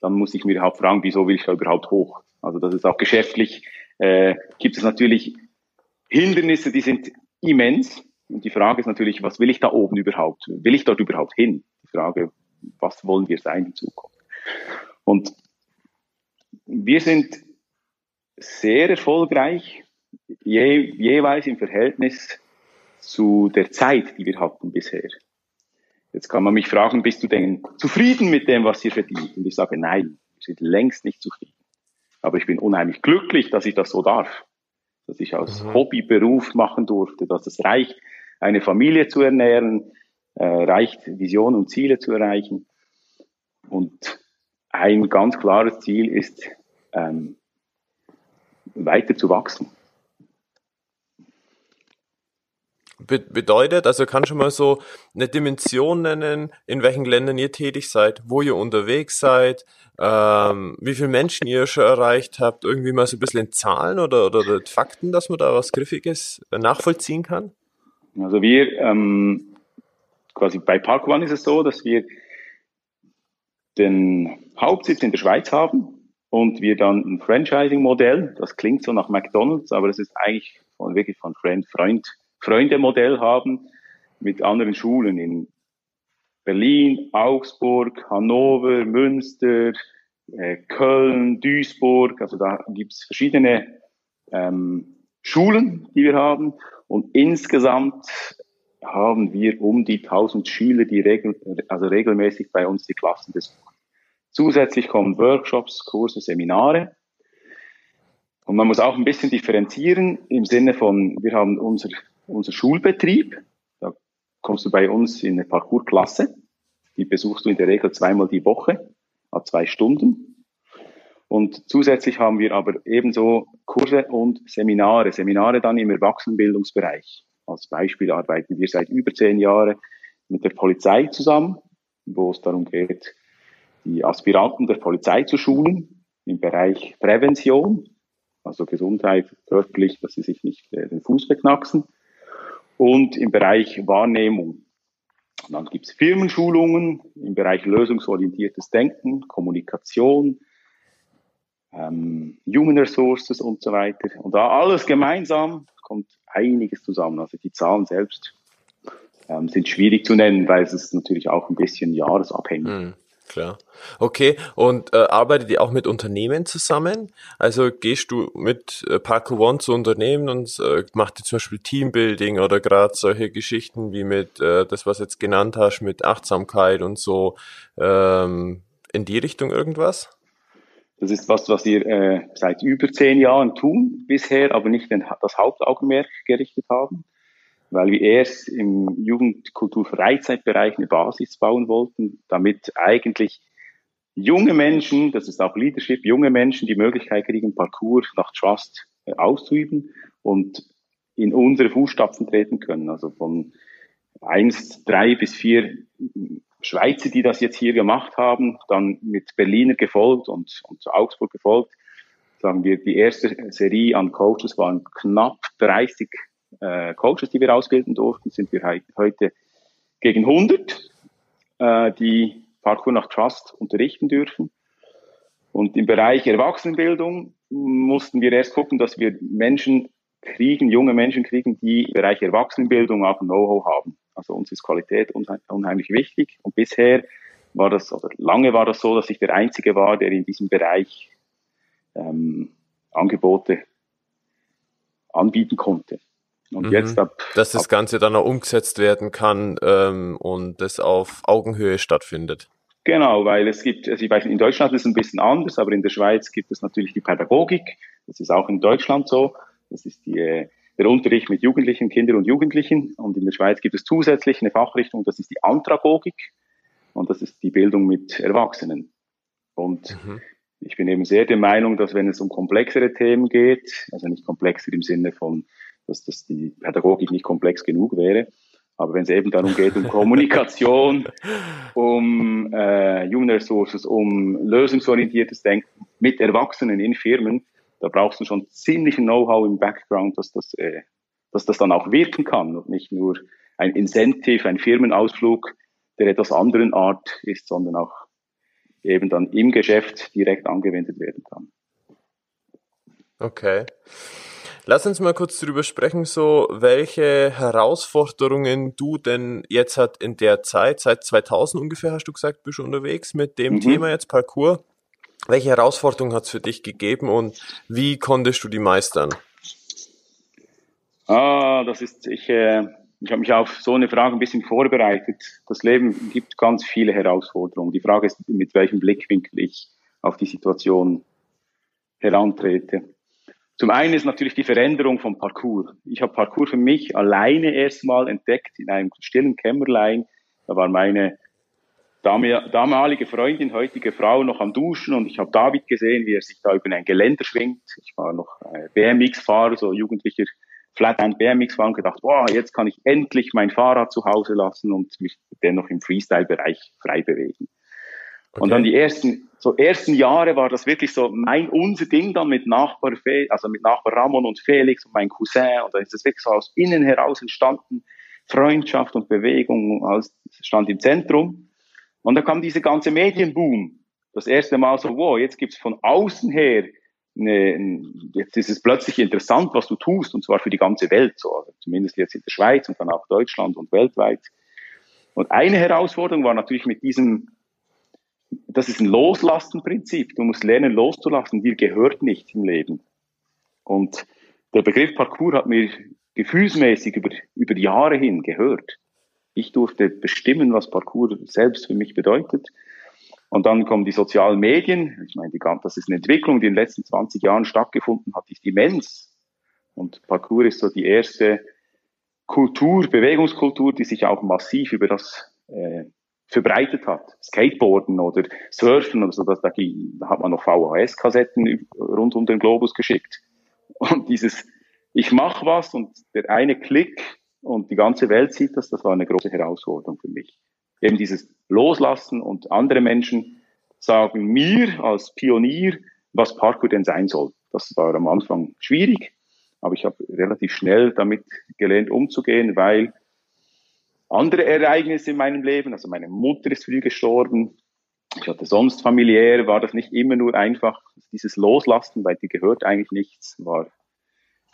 Speaker 2: Dann muss ich mir überhaupt fragen, wieso will ich da überhaupt hoch? Also das ist auch geschäftlich, äh, gibt es natürlich Hindernisse, die sind immens. Und die Frage ist natürlich, was will ich da oben überhaupt? Will ich dort überhaupt hin? Die Frage, was wollen wir sein in Zukunft? Und wir sind sehr erfolgreich, je, jeweils im Verhältnis zu der Zeit, die wir hatten bisher. Jetzt kann man mich fragen, bist du denn zufrieden mit dem, was ihr verdient? Und ich sage, nein, wir sind längst nicht zufrieden. Aber ich bin unheimlich glücklich, dass ich das so darf. Dass ich aus mhm. Hobby Beruf machen durfte, dass es reicht, eine Familie zu ernähren, äh, reicht, Visionen und Ziele zu erreichen. Und ein ganz klares Ziel ist, ähm, weiter zu wachsen.
Speaker 1: bedeutet, also kann schon mal so eine Dimension nennen, in welchen Ländern ihr tätig seid, wo ihr unterwegs seid, ähm, wie viele Menschen ihr schon erreicht habt, irgendwie mal so ein bisschen in Zahlen oder, oder, oder Fakten, dass man da was Griffiges nachvollziehen kann?
Speaker 2: Also wir, ähm, quasi bei Park One ist es so, dass wir den Hauptsitz in der Schweiz haben und wir dann ein Franchising-Modell, das klingt so nach McDonalds, aber das ist eigentlich von, wirklich von Freund, Freund, Freunde-Modell haben mit anderen Schulen in Berlin, Augsburg, Hannover, Münster, äh, Köln, Duisburg. Also da gibt's verschiedene ähm, Schulen, die wir haben. Und insgesamt haben wir um die 1000 Schüler, die regel, also regelmäßig bei uns die Klassen besuchen. Zusätzlich kommen Workshops, Kurse, Seminare. Und man muss auch ein bisschen differenzieren im Sinne von, wir haben unser, unser Schulbetrieb. Da kommst du bei uns in eine Parcoursklasse. Die besuchst du in der Regel zweimal die Woche, a zwei Stunden. Und zusätzlich haben wir aber ebenso Kurse und Seminare. Seminare dann im Erwachsenenbildungsbereich. Als Beispiel arbeiten wir seit über zehn Jahren mit der Polizei zusammen, wo es darum geht, die Aspiranten der Polizei zu schulen im Bereich Prävention, also Gesundheit körperlich, dass sie sich nicht äh, den Fuß beknacksen, und im Bereich Wahrnehmung. Und dann gibt es Firmenschulungen im Bereich lösungsorientiertes Denken, Kommunikation, ähm, Human Resources und so weiter. Und da alles gemeinsam kommt einiges zusammen. Also die Zahlen selbst ähm, sind schwierig zu nennen, weil es ist natürlich auch ein bisschen jahresabhängig. Mhm.
Speaker 1: Klar. Okay, und äh, arbeitet ihr auch mit Unternehmen zusammen? Also gehst du mit äh, Parkour One zu Unternehmen und äh, macht ihr zum Beispiel Teambuilding oder gerade solche Geschichten wie mit äh, das, was jetzt genannt hast, mit Achtsamkeit und so ähm, in die Richtung irgendwas?
Speaker 2: Das ist was, was wir äh, seit über zehn Jahren tun bisher, aber nicht den, das Hauptaugenmerk gerichtet haben weil wir erst im Jugendkultur-Freizeitbereich eine Basis bauen wollten, damit eigentlich junge Menschen, das ist auch Leadership, junge Menschen die Möglichkeit kriegen, Parcours nach Trust äh, auszuüben und in unsere Fußstapfen treten können. Also von eins, drei bis vier Schweizer, die das jetzt hier gemacht haben, dann mit Berliner gefolgt und, und Augsburg gefolgt. Sagen wir, die erste Serie an Coaches waren knapp 30 äh, Coaches, die wir ausbilden durften, sind wir heute gegen 100, äh, die Parkour nach Trust unterrichten dürfen. Und im Bereich Erwachsenenbildung mussten wir erst gucken, dass wir Menschen kriegen, junge Menschen kriegen, die im Bereich Erwachsenenbildung auch Know-how haben. Also uns ist Qualität unheimlich wichtig. Und bisher war das, oder lange war das so, dass ich der Einzige war, der in diesem Bereich ähm, Angebote anbieten konnte.
Speaker 1: Und mhm. jetzt ab. Dass das Ganze dann auch umgesetzt werden kann ähm, und das auf Augenhöhe stattfindet.
Speaker 2: Genau, weil es gibt, also ich weiß, in Deutschland ist es ein bisschen anders, aber in der Schweiz gibt es natürlich die Pädagogik. Das ist auch in Deutschland so. Das ist die, äh, der Unterricht mit Jugendlichen, Kindern und Jugendlichen. Und in der Schweiz gibt es zusätzlich eine Fachrichtung, das ist die Andragogik. Und das ist die Bildung mit Erwachsenen. Und mhm. ich bin eben sehr der Meinung, dass wenn es um komplexere Themen geht, also nicht komplexer im Sinne von, dass das die Pädagogik nicht komplex genug wäre, aber wenn es eben darum geht, um Kommunikation, um äh, Human Resources, um lösungsorientiertes Denken mit Erwachsenen in Firmen, da brauchst du schon ziemlich Know-how im Background, dass das, äh, dass das dann auch wirken kann und nicht nur ein Incentive, ein Firmenausflug, der etwas anderen Art ist, sondern auch eben dann im Geschäft direkt angewendet werden kann.
Speaker 1: Okay. Lass uns mal kurz darüber sprechen, so welche Herausforderungen du denn jetzt hat in der Zeit, seit 2000 ungefähr hast du gesagt, bist du unterwegs mit dem mhm. Thema jetzt Parcours. Welche Herausforderungen hat es für dich gegeben und wie konntest du die meistern?
Speaker 2: Ah, das ist, ich, äh, ich habe mich auf so eine Frage ein bisschen vorbereitet. Das Leben gibt ganz viele Herausforderungen. Die Frage ist, mit welchem Blickwinkel ich auf die Situation herantrete. Zum einen ist natürlich die Veränderung vom Parcours. Ich habe Parcours für mich alleine erstmal entdeckt in einem stillen Kämmerlein. Da war meine damalige Freundin, heutige Frau noch am Duschen und ich habe David gesehen, wie er sich da über ein Geländer schwingt. Ich war noch äh, BMX-Fahrer, so jugendlicher Flathand BMX-Fahrer und gedacht, wow, jetzt kann ich endlich mein Fahrrad zu Hause lassen und mich dennoch im Freestyle-Bereich frei bewegen. Okay. Und dann die ersten, so ersten Jahre war das wirklich so mein, unser Ding dann mit Nachbar, Fe also mit Nachbar Ramon und Felix und mein Cousin. Und dann ist das wirklich so aus innen heraus entstanden. Freundschaft und Bewegung als, stand im Zentrum. Und da kam diese ganze Medienboom. Das erste Mal so, wow, jetzt gibt's von außen her eine, jetzt ist es plötzlich interessant, was du tust, und zwar für die ganze Welt, so, also zumindest jetzt in der Schweiz und dann auch Deutschland und weltweit. Und eine Herausforderung war natürlich mit diesem das ist ein Loslastenprinzip. Du musst lernen, loszulassen. Dir gehört nichts im Leben. Und der Begriff Parcours hat mir gefühlsmäßig über, über Jahre hin gehört. Ich durfte bestimmen, was Parcours selbst für mich bedeutet. Und dann kommen die sozialen Medien. Ich meine, die, das ist eine Entwicklung, die in den letzten 20 Jahren stattgefunden hat, ist immens. Und Parcours ist so die erste Kultur, Bewegungskultur, die sich auch massiv über das äh, verbreitet hat. Skateboarden oder Surfen oder so, da, da hat man noch VHS-Kassetten rund um den Globus geschickt. Und dieses, ich mache was und der eine Klick und die ganze Welt sieht das, das war eine große Herausforderung für mich. Eben dieses Loslassen und andere Menschen sagen mir als Pionier, was Parkour denn sein soll. Das war am Anfang schwierig, aber ich habe relativ schnell damit gelernt umzugehen, weil andere Ereignisse in meinem Leben. Also meine Mutter ist früh gestorben. Ich hatte sonst familiär, war das nicht immer nur einfach dieses Loslassen, weil die gehört eigentlich nichts, war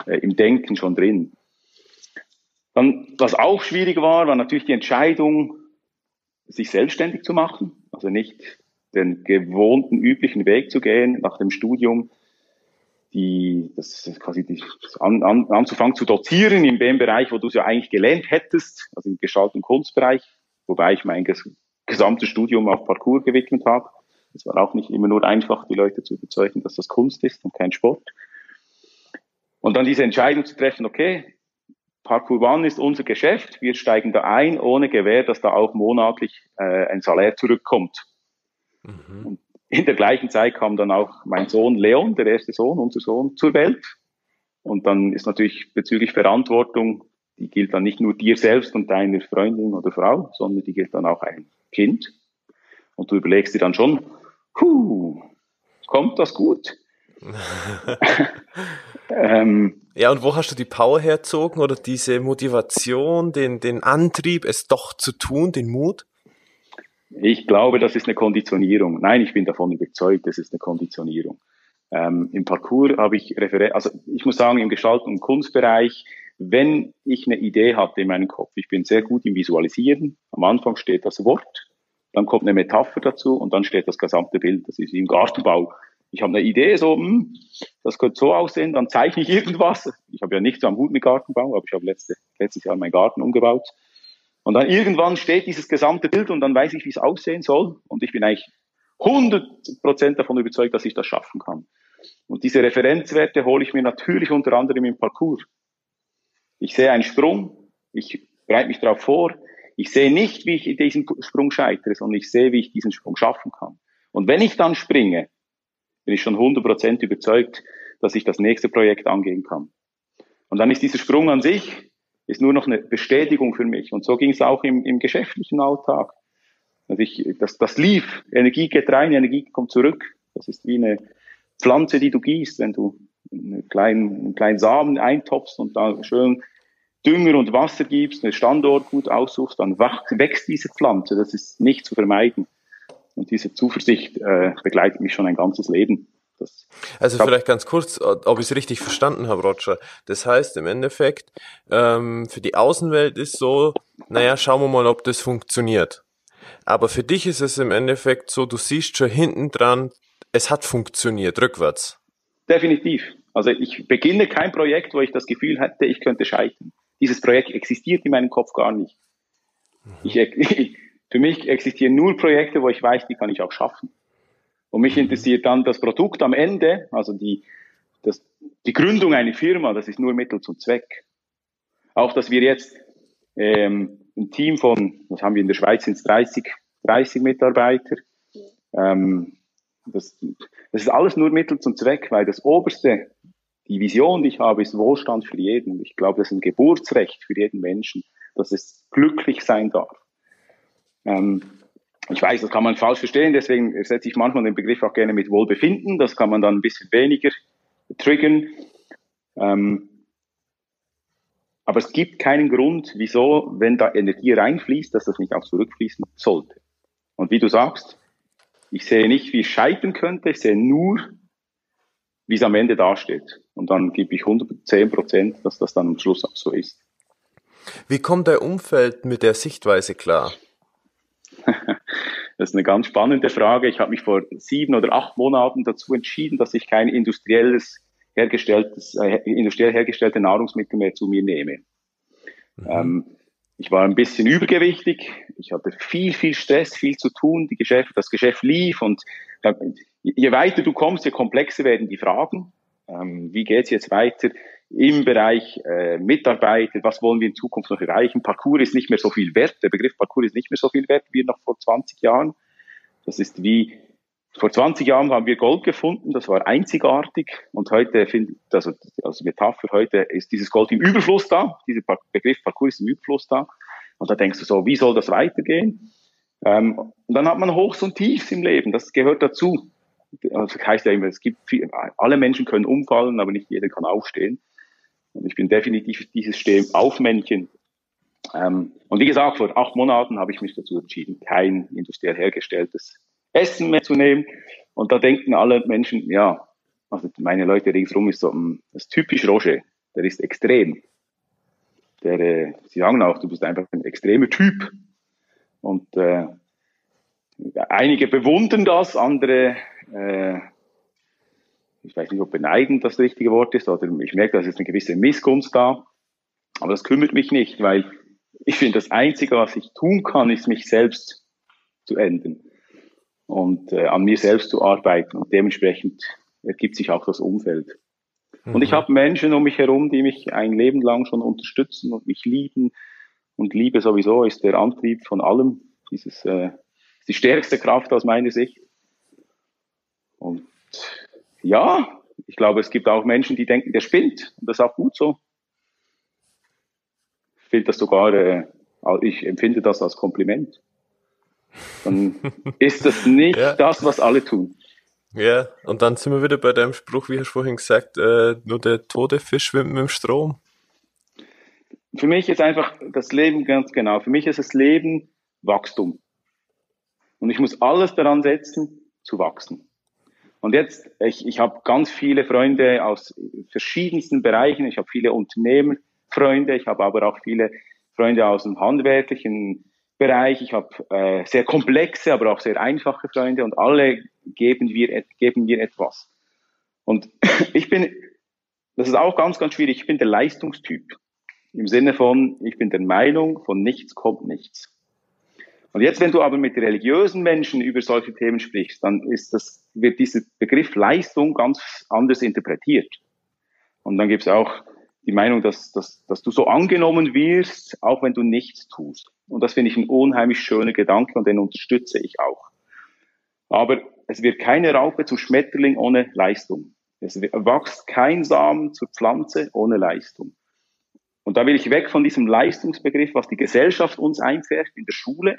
Speaker 2: äh, im Denken schon drin. Dann, was auch schwierig war, war natürlich die Entscheidung, sich selbstständig zu machen. Also nicht den gewohnten, üblichen Weg zu gehen nach dem Studium, die, das ist quasi die, an, an, anzufangen zu dozieren in dem Bereich, wo du es ja eigentlich gelernt hättest, also im Gestalt- und Kunstbereich, wobei ich mein ges gesamtes Studium auf Parcours gewidmet habe. Es war auch nicht immer nur einfach, die Leute zu überzeugen, dass das Kunst ist und kein Sport. Und dann diese Entscheidung zu treffen, okay, Parkour One ist unser Geschäft, wir steigen da ein, ohne Gewähr, dass da auch monatlich äh, ein Salär zurückkommt. Mhm. Und in der gleichen Zeit kam dann auch mein Sohn Leon, der erste Sohn, unser Sohn, zur Welt. Und dann ist natürlich bezüglich Verantwortung, die gilt dann nicht nur dir selbst und deiner Freundin oder Frau, sondern die gilt dann auch ein Kind. Und du überlegst dir dann schon, puh, kommt das gut?
Speaker 1: ähm, ja, und wo hast du die Power herzogen oder diese Motivation, den, den Antrieb, es doch zu tun, den Mut?
Speaker 2: Ich glaube, das ist eine Konditionierung. Nein, ich bin davon überzeugt, das ist eine Konditionierung. Ähm, Im Parcours habe ich Referenz, also ich muss sagen, im Gestalt- und Kunstbereich, wenn ich eine Idee hatte in meinem Kopf, ich bin sehr gut im Visualisieren. Am Anfang steht das Wort, dann kommt eine Metapher dazu und dann steht das gesamte Bild. Das ist wie im Gartenbau. Ich habe eine Idee, so, hm, das könnte so aussehen, dann zeichne ich irgendwas. Ich habe ja nichts am Hut mit Gartenbau, aber ich habe letzte, letztes Jahr meinen Garten umgebaut. Und dann irgendwann steht dieses gesamte Bild und dann weiß ich, wie es aussehen soll. Und ich bin eigentlich 100% davon überzeugt, dass ich das schaffen kann. Und diese Referenzwerte hole ich mir natürlich unter anderem im Parcours. Ich sehe einen Sprung, ich bereite mich darauf vor, ich sehe nicht, wie ich in diesem Sprung scheitere, sondern ich sehe, wie ich diesen Sprung schaffen kann. Und wenn ich dann springe, bin ich schon 100% überzeugt, dass ich das nächste Projekt angehen kann. Und dann ist dieser Sprung an sich, ist nur noch eine Bestätigung für mich. Und so ging es auch im, im geschäftlichen Alltag. Also ich, das, das lief, Energie geht rein, Energie kommt zurück. Das ist wie eine Pflanze, die du gießt, wenn du einen kleinen, einen kleinen Samen eintopfst und da schön Dünger und Wasser gibst, einen Standort gut aussuchst, dann wächst diese Pflanze. Das ist nicht zu vermeiden. Und diese Zuversicht äh, begleitet mich schon ein ganzes Leben.
Speaker 1: Das, also vielleicht ganz kurz, ob ich es richtig verstanden habe, Roger. Das heißt im Endeffekt, ähm, für die Außenwelt ist so, naja, schauen wir mal, ob das funktioniert. Aber für dich ist es im Endeffekt so, du siehst schon hinten dran, es hat funktioniert, rückwärts.
Speaker 2: Definitiv. Also ich beginne kein Projekt, wo ich das Gefühl hätte, ich könnte scheitern. Dieses Projekt existiert in meinem Kopf gar nicht. Mhm. Ich, ich, für mich existieren nur Projekte, wo ich weiß, die kann ich auch schaffen. Und mich interessiert dann das Produkt am Ende, also die, das, die Gründung einer Firma, das ist nur Mittel zum Zweck. Auch, dass wir jetzt ähm, ein Team von, was haben wir in der Schweiz, sind es 30, 30 Mitarbeiter. Ähm, das, das ist alles nur Mittel zum Zweck, weil das oberste, die Vision, die ich habe, ist Wohlstand für jeden. Ich glaube, das ist ein Geburtsrecht für jeden Menschen, dass es glücklich sein darf. Ähm, ich weiß, das kann man falsch verstehen, deswegen setze ich manchmal den Begriff auch gerne mit Wohlbefinden. Das kann man dann ein bisschen weniger triggern. Ähm, aber es gibt keinen Grund, wieso, wenn da Energie reinfließt, dass das nicht auch zurückfließen sollte. Und wie du sagst, ich sehe nicht, wie es scheitern könnte, ich sehe nur, wie es am Ende dasteht. Und dann gebe ich 110 Prozent, dass das dann am Schluss auch so ist.
Speaker 1: Wie kommt dein Umfeld mit der Sichtweise klar?
Speaker 2: Das ist eine ganz spannende Frage. Ich habe mich vor sieben oder acht Monaten dazu entschieden, dass ich kein industrielles hergestelltes, äh, industriell hergestellte Nahrungsmittel mehr zu mir nehme. Mhm. Ähm, ich war ein bisschen übergewichtig. Ich hatte viel, viel Stress, viel zu tun. Die Geschäft, das Geschäft lief und äh, je weiter du kommst, je komplexer werden die Fragen. Ähm, wie geht's jetzt weiter? Im Bereich äh, Mitarbeiter, was wollen wir in Zukunft noch erreichen. Parcours ist nicht mehr so viel wert, der Begriff Parcours ist nicht mehr so viel wert wie noch vor 20 Jahren. Das ist wie, vor 20 Jahren haben wir Gold gefunden, das war einzigartig und heute, finde also als Metapher, heute ist dieses Gold im Überfluss da, dieser Begriff Parcours ist im Überfluss da und da denkst du so, wie soll das weitergehen? Ähm, und dann hat man Hochs und Tiefs im Leben, das gehört dazu. Also das heißt ja immer, es gibt viel, alle Menschen können umfallen, aber nicht jeder kann aufstehen. Und ich bin definitiv dieses Steh-auf-Männchen. Ähm, und wie gesagt, vor acht Monaten habe ich mich dazu entschieden, kein industriell hergestelltes Essen mehr zu nehmen. Und da denken alle Menschen, ja, also meine Leute ringsherum ist so, hm, das ist typisch Roger, der ist extrem. Der, äh, sie sagen auch, du bist einfach ein extremer Typ. Und äh, einige bewundern das, andere äh, ich weiß nicht, ob beneidend das richtige Wort ist, oder ich merke, dass ist eine gewisse Missgunst da. Aber das kümmert mich nicht, weil ich finde, das Einzige, was ich tun kann, ist mich selbst zu ändern und äh, an mir selbst zu arbeiten. Und dementsprechend ergibt sich auch das Umfeld. Mhm. Und ich mhm. habe Menschen um mich herum, die mich ein Leben lang schon unterstützen und mich lieben. Und Liebe sowieso ist der Antrieb von allem. Dieses äh, die stärkste Kraft aus meiner Sicht. Ja, ich glaube, es gibt auch Menschen, die denken, der spinnt. Und das ist auch gut so. Ich finde das sogar, äh, ich empfinde das als Kompliment. Dann ist das nicht ja. das, was alle tun.
Speaker 1: Ja, und dann sind wir wieder bei deinem Spruch, wie hast du vorhin gesagt, äh, nur der tote Fisch schwimmt mit dem Strom.
Speaker 2: Für mich ist einfach das Leben ganz genau. Für mich ist das Leben Wachstum. Und ich muss alles daran setzen, zu wachsen. Und jetzt, ich, ich habe ganz viele Freunde aus verschiedensten Bereichen. Ich habe viele Unternehmerfreunde, ich habe aber auch viele Freunde aus dem handwerklichen Bereich. Ich habe äh, sehr komplexe, aber auch sehr einfache Freunde und alle geben wir, geben wir etwas. Und ich bin, das ist auch ganz, ganz schwierig, ich bin der Leistungstyp. Im Sinne von, ich bin der Meinung, von nichts kommt nichts. Und jetzt, wenn du aber mit religiösen Menschen über solche Themen sprichst, dann ist das wird dieser Begriff Leistung ganz anders interpretiert. Und dann gibt es auch die Meinung, dass, dass, dass du so angenommen wirst, auch wenn du nichts tust. Und das finde ich ein unheimlich schöner Gedanke und den unterstütze ich auch. Aber es wird keine Raupe zum Schmetterling ohne Leistung. Es wächst kein Samen zur Pflanze ohne Leistung. Und da will ich weg von diesem Leistungsbegriff, was die Gesellschaft uns einfährt in der Schule,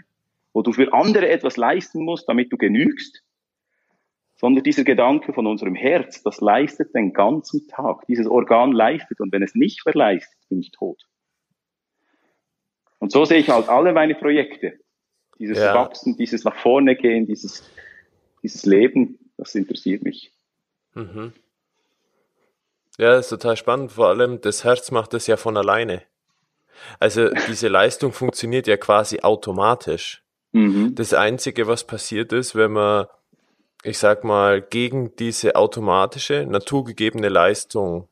Speaker 2: wo du für andere etwas leisten musst, damit du genügst, sondern dieser Gedanke von unserem Herz, das leistet den ganzen Tag. Dieses Organ leistet und wenn es nicht mehr leistet, bin ich tot. Und so sehe ich halt alle meine Projekte. Dieses ja. Wachsen, dieses nach vorne gehen, dieses, dieses Leben, das interessiert mich. Mhm.
Speaker 1: Ja, das ist total spannend. Vor allem das Herz macht das ja von alleine. Also diese Leistung funktioniert ja quasi automatisch. Mhm. Das Einzige, was passiert ist, wenn man, ich sag mal, gegen diese automatische, naturgegebene Leistung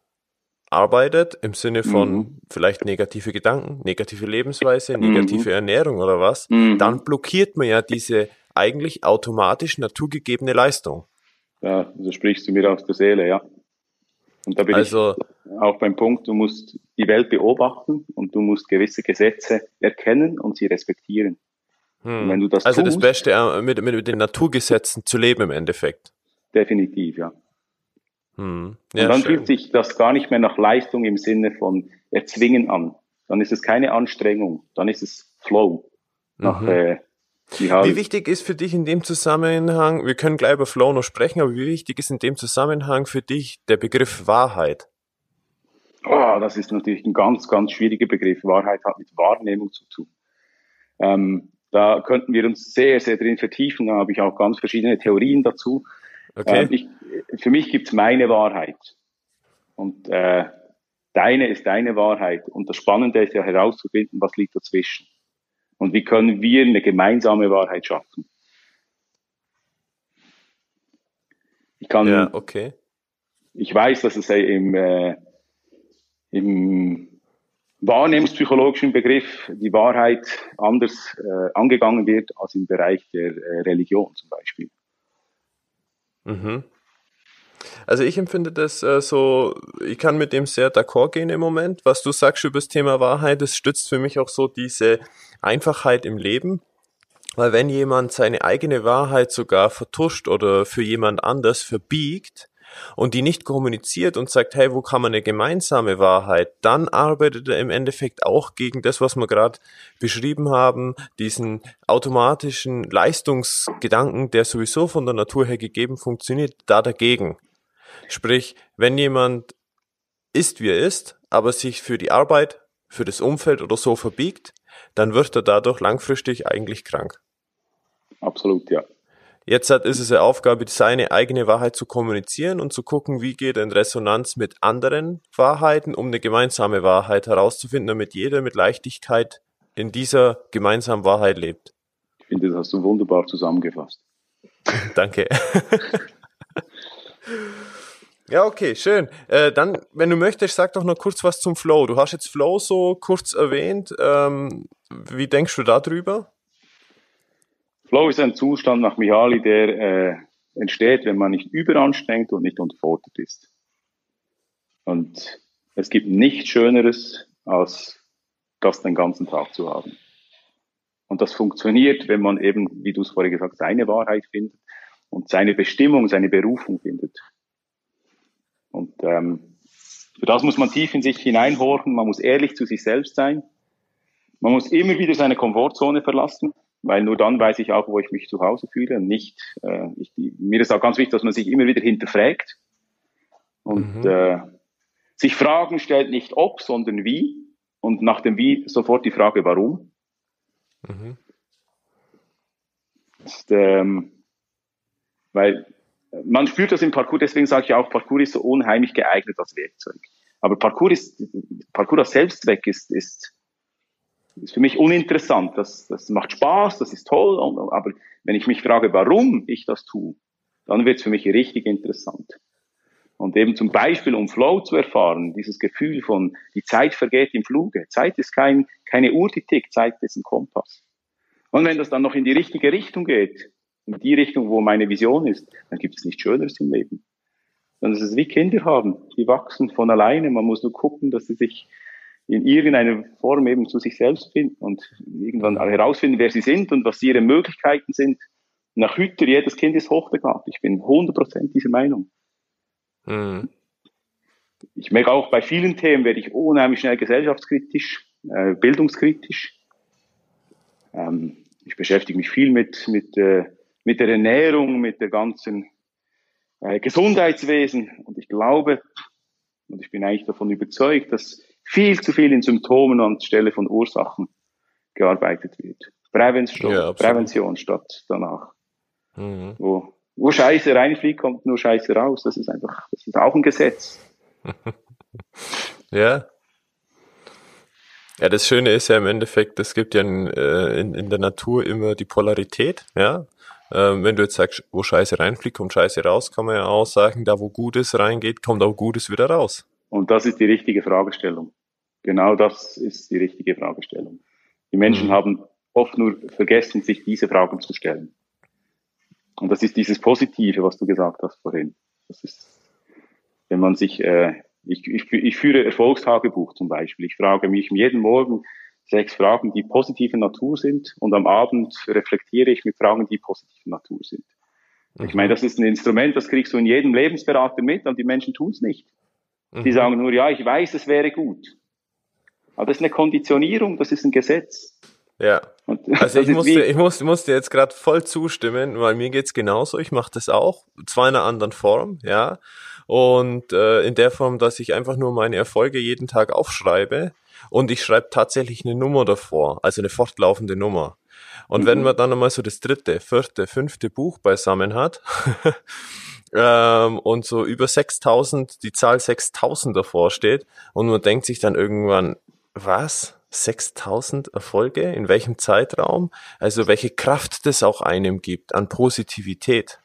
Speaker 1: arbeitet, im Sinne von mhm. vielleicht negative Gedanken, negative Lebensweise, mhm. negative mhm. Ernährung oder was, mhm. dann blockiert man ja diese eigentlich automatisch naturgegebene Leistung.
Speaker 2: Ja, so sprichst du mir aus der Seele, ja. Und da bin also, ich auch beim Punkt, du musst die Welt beobachten und du musst gewisse Gesetze erkennen und sie respektieren.
Speaker 1: Hm. wenn du das also tust, das Beste äh, mit, mit, mit den Naturgesetzen zu leben im Endeffekt.
Speaker 2: Definitiv, ja. Hm. ja und dann schön. fühlt sich das gar nicht mehr nach Leistung im Sinne von erzwingen an. Dann ist es keine Anstrengung, dann ist es Flow. Nach, mhm. äh,
Speaker 1: wie wichtig ist für dich in dem Zusammenhang, wir können gleich über Flow noch sprechen, aber wie wichtig ist in dem Zusammenhang für dich der Begriff Wahrheit?
Speaker 2: Oh, das ist natürlich ein ganz, ganz schwieriger Begriff. Wahrheit hat mit Wahrnehmung zu tun. Ähm, da könnten wir uns sehr, sehr drin vertiefen. Da habe ich auch ganz verschiedene Theorien dazu. Okay. Ähm, ich, für mich gibt es meine Wahrheit. Und äh, deine ist deine Wahrheit. Und das Spannende ist ja herauszufinden, was liegt dazwischen. Und wie können wir eine gemeinsame Wahrheit schaffen? Ich kann, ja, okay. Ich weiß, dass es im, äh, im wahrnehmungspsychologischen Begriff die Wahrheit anders äh, angegangen wird als im Bereich der äh, Religion zum Beispiel.
Speaker 1: Mhm. Also ich empfinde das äh, so, ich kann mit dem sehr d'accord gehen im Moment. Was du sagst über das Thema Wahrheit, das stützt für mich auch so diese Einfachheit im Leben. Weil wenn jemand seine eigene Wahrheit sogar vertuscht oder für jemand anders verbiegt und die nicht kommuniziert und sagt, hey, wo kann man eine gemeinsame Wahrheit, dann arbeitet er im Endeffekt auch gegen das, was wir gerade beschrieben haben, diesen automatischen Leistungsgedanken, der sowieso von der Natur her gegeben funktioniert, da dagegen. Sprich, wenn jemand ist, wie er ist, aber sich für die Arbeit, für das Umfeld oder so verbiegt, dann wird er dadurch langfristig eigentlich krank.
Speaker 2: Absolut, ja.
Speaker 1: Jetzt hat, ist es eine Aufgabe, seine eigene Wahrheit zu kommunizieren und zu gucken, wie geht in Resonanz mit anderen Wahrheiten, um eine gemeinsame Wahrheit herauszufinden, damit jeder mit Leichtigkeit in dieser gemeinsamen Wahrheit lebt.
Speaker 2: Ich finde, das hast du wunderbar zusammengefasst.
Speaker 1: Danke. Ja, okay, schön. Äh, dann, wenn du möchtest, sag doch noch kurz was zum Flow. Du hast jetzt Flow so kurz erwähnt. Ähm, wie denkst du darüber?
Speaker 2: Flow ist ein Zustand nach Mihaly, der äh, entsteht, wenn man nicht überanstrengt und nicht unterfordert ist. Und es gibt nichts Schöneres, als das den ganzen Tag zu haben. Und das funktioniert, wenn man eben, wie du es vorher gesagt hast, seine Wahrheit findet und seine Bestimmung, seine Berufung findet. Und ähm, für das muss man tief in sich hineinhorchen, man muss ehrlich zu sich selbst sein. Man muss immer wieder seine Komfortzone verlassen, weil nur dann weiß ich auch, wo ich mich zu Hause fühle nicht, äh, ich, mir ist auch ganz wichtig, dass man sich immer wieder hinterfragt und mhm. äh, sich Fragen stellt, nicht ob, sondern wie und nach dem Wie sofort die Frage, warum. Mhm. Ist, ähm, weil man spürt das im Parcours, deswegen sage ich auch, Parcours ist so unheimlich geeignet als Werkzeug. Aber Parcours ist, Parcours als Selbstzweck ist, ist, ist für mich uninteressant. Das, das macht Spaß, das ist toll, aber wenn ich mich frage, warum ich das tue, dann wird es für mich richtig interessant. Und eben zum Beispiel, um Flow zu erfahren, dieses Gefühl von, die Zeit vergeht im Fluge. Zeit ist kein, keine Uhr, die tickt, Zeit ist ein Kompass. Und wenn das dann noch in die richtige Richtung geht, in die Richtung, wo meine Vision ist, dann gibt es nichts Schöneres im Leben. Dann ist es wie Kinder haben. Die wachsen von alleine. Man muss nur gucken, dass sie sich in irgendeiner Form eben zu sich selbst finden und irgendwann herausfinden, wer sie sind und was ihre Möglichkeiten sind. Nach Hüter, jedes Kind ist hochbegabt. Ich bin 100% dieser Meinung. Mhm. Ich merke auch, bei vielen Themen werde ich unheimlich schnell gesellschaftskritisch, äh, bildungskritisch. Ähm, ich beschäftige mich viel mit, mit, äh, mit der Ernährung, mit der ganzen äh, Gesundheitswesen. Und ich glaube, und ich bin eigentlich davon überzeugt, dass viel zu viel in Symptomen anstelle von Ursachen gearbeitet wird. Prävention, ja, Prävention statt danach. Mhm. Wo, wo Scheiße reinfliegt, kommt nur Scheiße raus. Das ist einfach, das ist auch ein Gesetz.
Speaker 1: ja. Ja, das Schöne ist ja im Endeffekt, es gibt ja in, äh, in, in der Natur immer die Polarität, ja. Ähm, wenn du jetzt sagst, wo Scheiße reinfliegt, kommt Scheiße raus, kann man ja auch sagen, da wo Gutes reingeht, kommt auch Gutes wieder raus.
Speaker 2: Und das ist die richtige Fragestellung. Genau das ist die richtige Fragestellung. Die Menschen mhm. haben oft nur vergessen, sich diese Fragen zu stellen. Und das ist dieses Positive, was du gesagt hast vorhin. Das ist, wenn man sich, äh, ich, ich, ich führe Erfolgstagebuch zum Beispiel. Ich frage mich jeden Morgen sechs Fragen, die positive Natur sind und am Abend reflektiere ich mit Fragen, die positive Natur sind. Mhm. Ich meine, das ist ein Instrument, das kriegst du in jedem Lebensberater mit und die Menschen tun es nicht. Mhm. Die sagen nur, ja, ich weiß, es wäre gut. Aber das ist eine Konditionierung, das ist ein Gesetz.
Speaker 1: Ja. Und also ich musste, ich musste, musste jetzt gerade voll zustimmen, weil mir geht's genauso. Ich mache das auch, zwar in einer anderen Form, ja. Und äh, in der Form, dass ich einfach nur meine Erfolge jeden Tag aufschreibe und ich schreibe tatsächlich eine Nummer davor, also eine fortlaufende Nummer. Und mhm. wenn man dann einmal so das dritte, vierte, fünfte Buch beisammen hat ähm, und so über 6000, die Zahl 6000 davor steht und man denkt sich dann irgendwann, was? 6000 Erfolge? In welchem Zeitraum? Also welche Kraft das auch einem gibt an Positivität.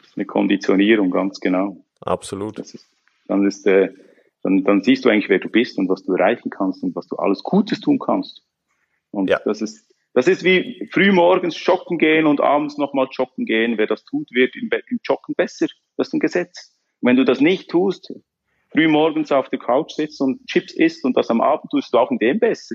Speaker 2: Das ist eine Konditionierung, ganz genau.
Speaker 1: Absolut.
Speaker 2: Ist, dann, ist, äh, dann, dann siehst du eigentlich, wer du bist und was du erreichen kannst und was du alles Gutes tun kannst. Und ja. das ist, das ist wie frühmorgens joggen gehen und abends nochmal joggen gehen. Wer das tut, wird im, im Joggen besser. Das ist ein Gesetz. Und wenn du das nicht tust, früh morgens auf der Couch sitzt und Chips isst und das am Abend tust du auch in dem besser.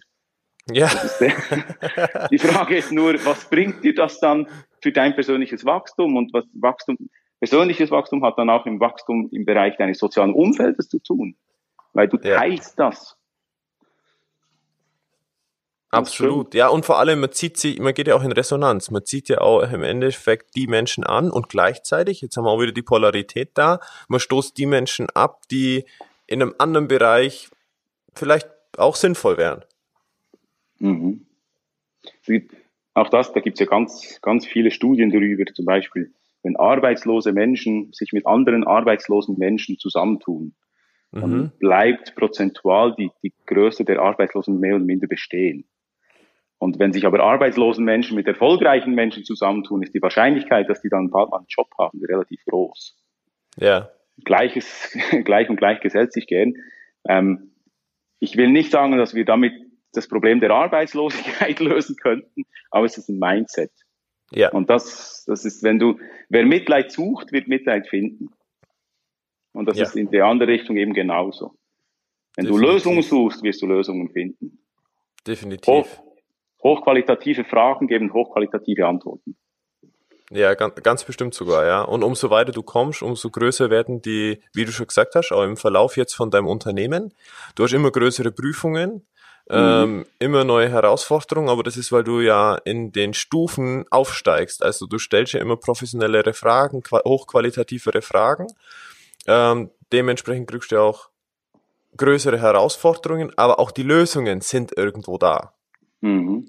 Speaker 1: Ja.
Speaker 2: die Frage ist nur, was bringt dir das dann für dein persönliches Wachstum und was Wachstum, persönliches Wachstum hat dann auch im Wachstum im Bereich deines sozialen Umfeldes zu tun, weil du ja. teilst das.
Speaker 1: Absolut, ja, und vor allem, man zieht sie, man geht ja auch in Resonanz, man zieht ja auch im Endeffekt die Menschen an und gleichzeitig, jetzt haben wir auch wieder die Polarität da, man stoßt die Menschen ab, die in einem anderen Bereich vielleicht auch sinnvoll wären.
Speaker 2: Mhm. Auch das, da gibt es ja ganz, ganz viele Studien darüber, zum Beispiel, wenn arbeitslose Menschen sich mit anderen arbeitslosen Menschen zusammentun, mhm. dann bleibt prozentual die, die Größe der Arbeitslosen mehr oder minder bestehen. Und wenn sich aber arbeitslosen Menschen mit erfolgreichen Menschen zusammentun, ist die Wahrscheinlichkeit, dass die dann bald mal einen Job haben, relativ groß.
Speaker 1: Ja.
Speaker 2: Gleiches, gleich und gleich gesellt sich gern. Ähm, ich will nicht sagen, dass wir damit das Problem der Arbeitslosigkeit lösen könnten, aber es ist ein Mindset. Ja. Und das, das ist, wenn du, wer Mitleid sucht, wird Mitleid finden. Und das ja. ist in der anderen Richtung eben genauso. Wenn Definitiv. du Lösungen suchst, wirst du Lösungen finden.
Speaker 1: Definitiv.
Speaker 2: Hoch, hochqualitative Fragen geben hochqualitative Antworten.
Speaker 1: Ja, ganz, ganz bestimmt sogar, ja. Und umso weiter du kommst, umso größer werden die, wie du schon gesagt hast, auch im Verlauf jetzt von deinem Unternehmen. Du hast immer größere Prüfungen, mhm. ähm, immer neue Herausforderungen, aber das ist, weil du ja in den Stufen aufsteigst. Also du stellst ja immer professionellere Fragen, hochqualitativere Fragen. Ähm, dementsprechend kriegst du ja auch größere Herausforderungen, aber auch die Lösungen sind irgendwo da.
Speaker 2: Mhm.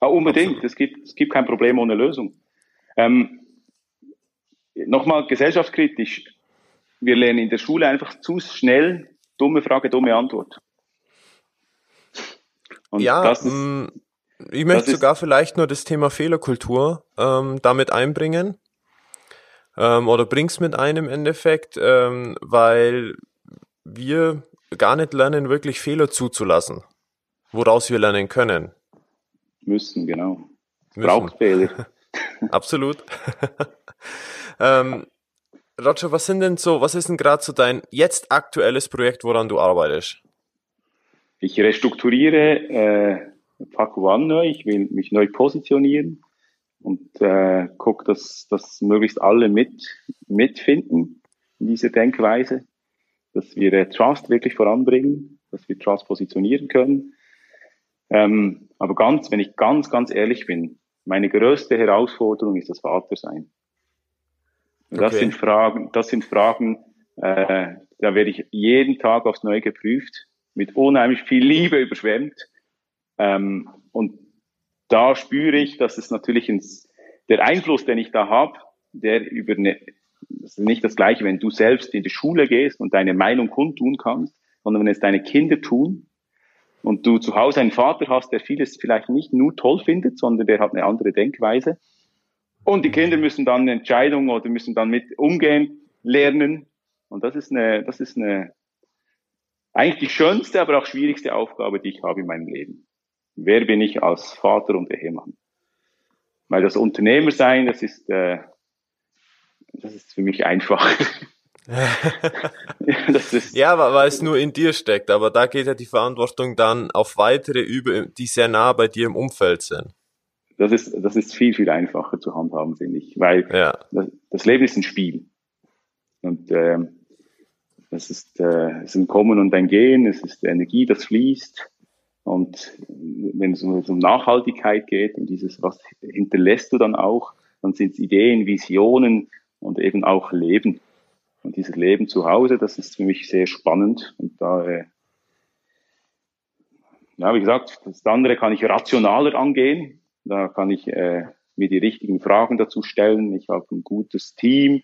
Speaker 2: Ja, unbedingt. Es gibt, es gibt kein Problem ohne Lösung. Ähm, Nochmal gesellschaftskritisch. Wir lernen in der Schule einfach zu schnell dumme Frage, dumme Antwort.
Speaker 1: Und ja, ist, mm, ich möchte sogar vielleicht nur das Thema Fehlerkultur ähm, damit einbringen. Ähm, oder bring's mit ein im Endeffekt, ähm, weil wir gar nicht lernen, wirklich Fehler zuzulassen, woraus wir lernen können.
Speaker 2: Müssen, genau. Müssen. Braucht Fehler.
Speaker 1: absolut. ähm, Roger, was sind denn so, was ist denn gerade so dein jetzt aktuelles Projekt, woran du arbeitest?
Speaker 2: Ich restrukturiere äh, Paco One neu, ich will mich neu positionieren und äh, gucke, dass, dass möglichst alle mit, mitfinden in dieser Denkweise, dass wir äh, Trust wirklich voranbringen, dass wir Trust positionieren können. Ähm, aber ganz, wenn ich ganz, ganz ehrlich bin, meine größte Herausforderung ist das Vatersein. Das okay. sind Fragen, das sind Fragen, äh, da werde ich jeden Tag aufs Neue geprüft, mit unheimlich viel Liebe überschwemmt. Ähm, und da spüre ich, dass es natürlich ins, der Einfluss, den ich da habe, der über eine, das ist nicht das Gleiche, wenn du selbst in die Schule gehst und deine Meinung kundtun kannst, sondern wenn es deine Kinder tun und du zu Hause einen Vater hast, der vieles vielleicht nicht nur toll findet, sondern der hat eine andere Denkweise, und die Kinder müssen dann eine Entscheidung oder müssen dann mit umgehen lernen. Und das ist eine, das ist eine, eigentlich die schönste, aber auch schwierigste Aufgabe, die ich habe in meinem Leben. Wer bin ich als Vater und Ehemann? Weil das Unternehmer sein, das ist, äh, das ist für mich einfach.
Speaker 1: ja, weil es nur in dir steckt, aber da geht ja die Verantwortung dann auf weitere über, die sehr nah bei dir im Umfeld sind
Speaker 2: das ist, das ist viel, viel einfacher zu handhaben, finde ich, weil ja. das, das, Leben ist ein Spiel. Und äh, es ist, äh, es ist ein Kommen und ein Gehen, es ist Energie, das fließt. Und wenn es um, um Nachhaltigkeit geht und dieses, was hinterlässt du dann auch, dann sind es Ideen, Visionen und eben auch Leben. Und dieses Leben zu Hause, das ist für mich sehr spannend. Und da, äh, ja, wie gesagt, das andere kann ich rationaler angehen. Da kann ich äh, mir die richtigen Fragen dazu stellen. Ich habe ein gutes Team,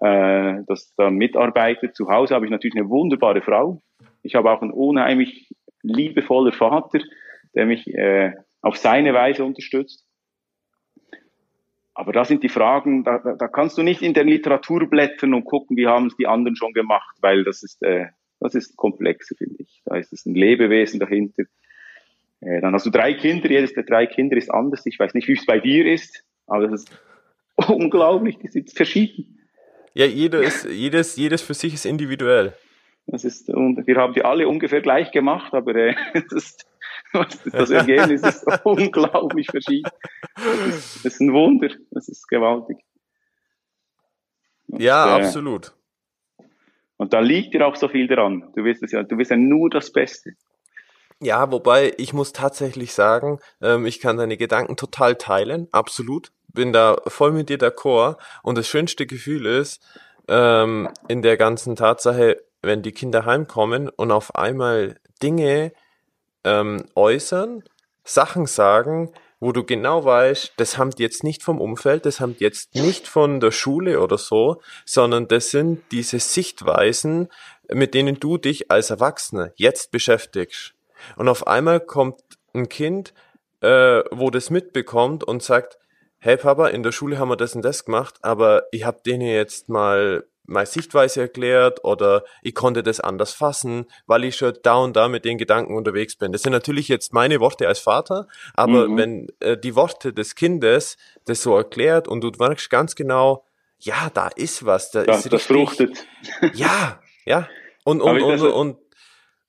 Speaker 2: äh, das da mitarbeitet. Zu Hause habe ich natürlich eine wunderbare Frau. Ich habe auch einen unheimlich liebevoller Vater, der mich äh, auf seine Weise unterstützt. Aber da sind die Fragen, da, da kannst du nicht in der Literatur blättern und gucken, wie haben es die anderen schon gemacht, weil das ist, äh, das ist komplexer, finde ich. Da ist es ein Lebewesen dahinter, äh, dann hast du drei Kinder, jedes der drei Kinder ist anders. Ich weiß nicht, wie es bei dir ist, aber das ist unglaublich, die sind verschieden.
Speaker 1: Ja, jeder ist, jedes, jedes für sich ist individuell.
Speaker 2: Das ist, und wir haben die alle ungefähr gleich gemacht, aber äh, das, das Ergebnis ist unglaublich verschieden. Das ist, ein Wunder, das ist gewaltig.
Speaker 1: Und, ja, äh, absolut.
Speaker 2: Und da liegt dir auch so viel dran. Du wirst es ja, du wirst ja nur das Beste.
Speaker 1: Ja, wobei ich muss tatsächlich sagen, ähm, ich kann deine Gedanken total teilen, absolut. Bin da voll mit dir d'accord. Und das schönste Gefühl ist, ähm, in der ganzen Tatsache, wenn die Kinder heimkommen und auf einmal Dinge ähm, äußern, Sachen sagen, wo du genau weißt, das haben die jetzt nicht vom Umfeld, das haben die jetzt nicht von der Schule oder so, sondern das sind diese Sichtweisen, mit denen du dich als Erwachsener jetzt beschäftigst. Und auf einmal kommt ein Kind, äh, wo das mitbekommt und sagt, hey Papa, in der Schule haben wir das und das gemacht, aber ich habe denen jetzt mal meine Sichtweise erklärt oder ich konnte das anders fassen, weil ich schon da und da mit den Gedanken unterwegs bin. Das sind natürlich jetzt meine Worte als Vater, aber mhm. wenn äh, die Worte des Kindes das so erklärt und du merkst ganz genau, ja, da ist was, da
Speaker 2: das,
Speaker 1: ist
Speaker 2: das fruchtet.
Speaker 1: Ja, ja. Und, und, und, und, und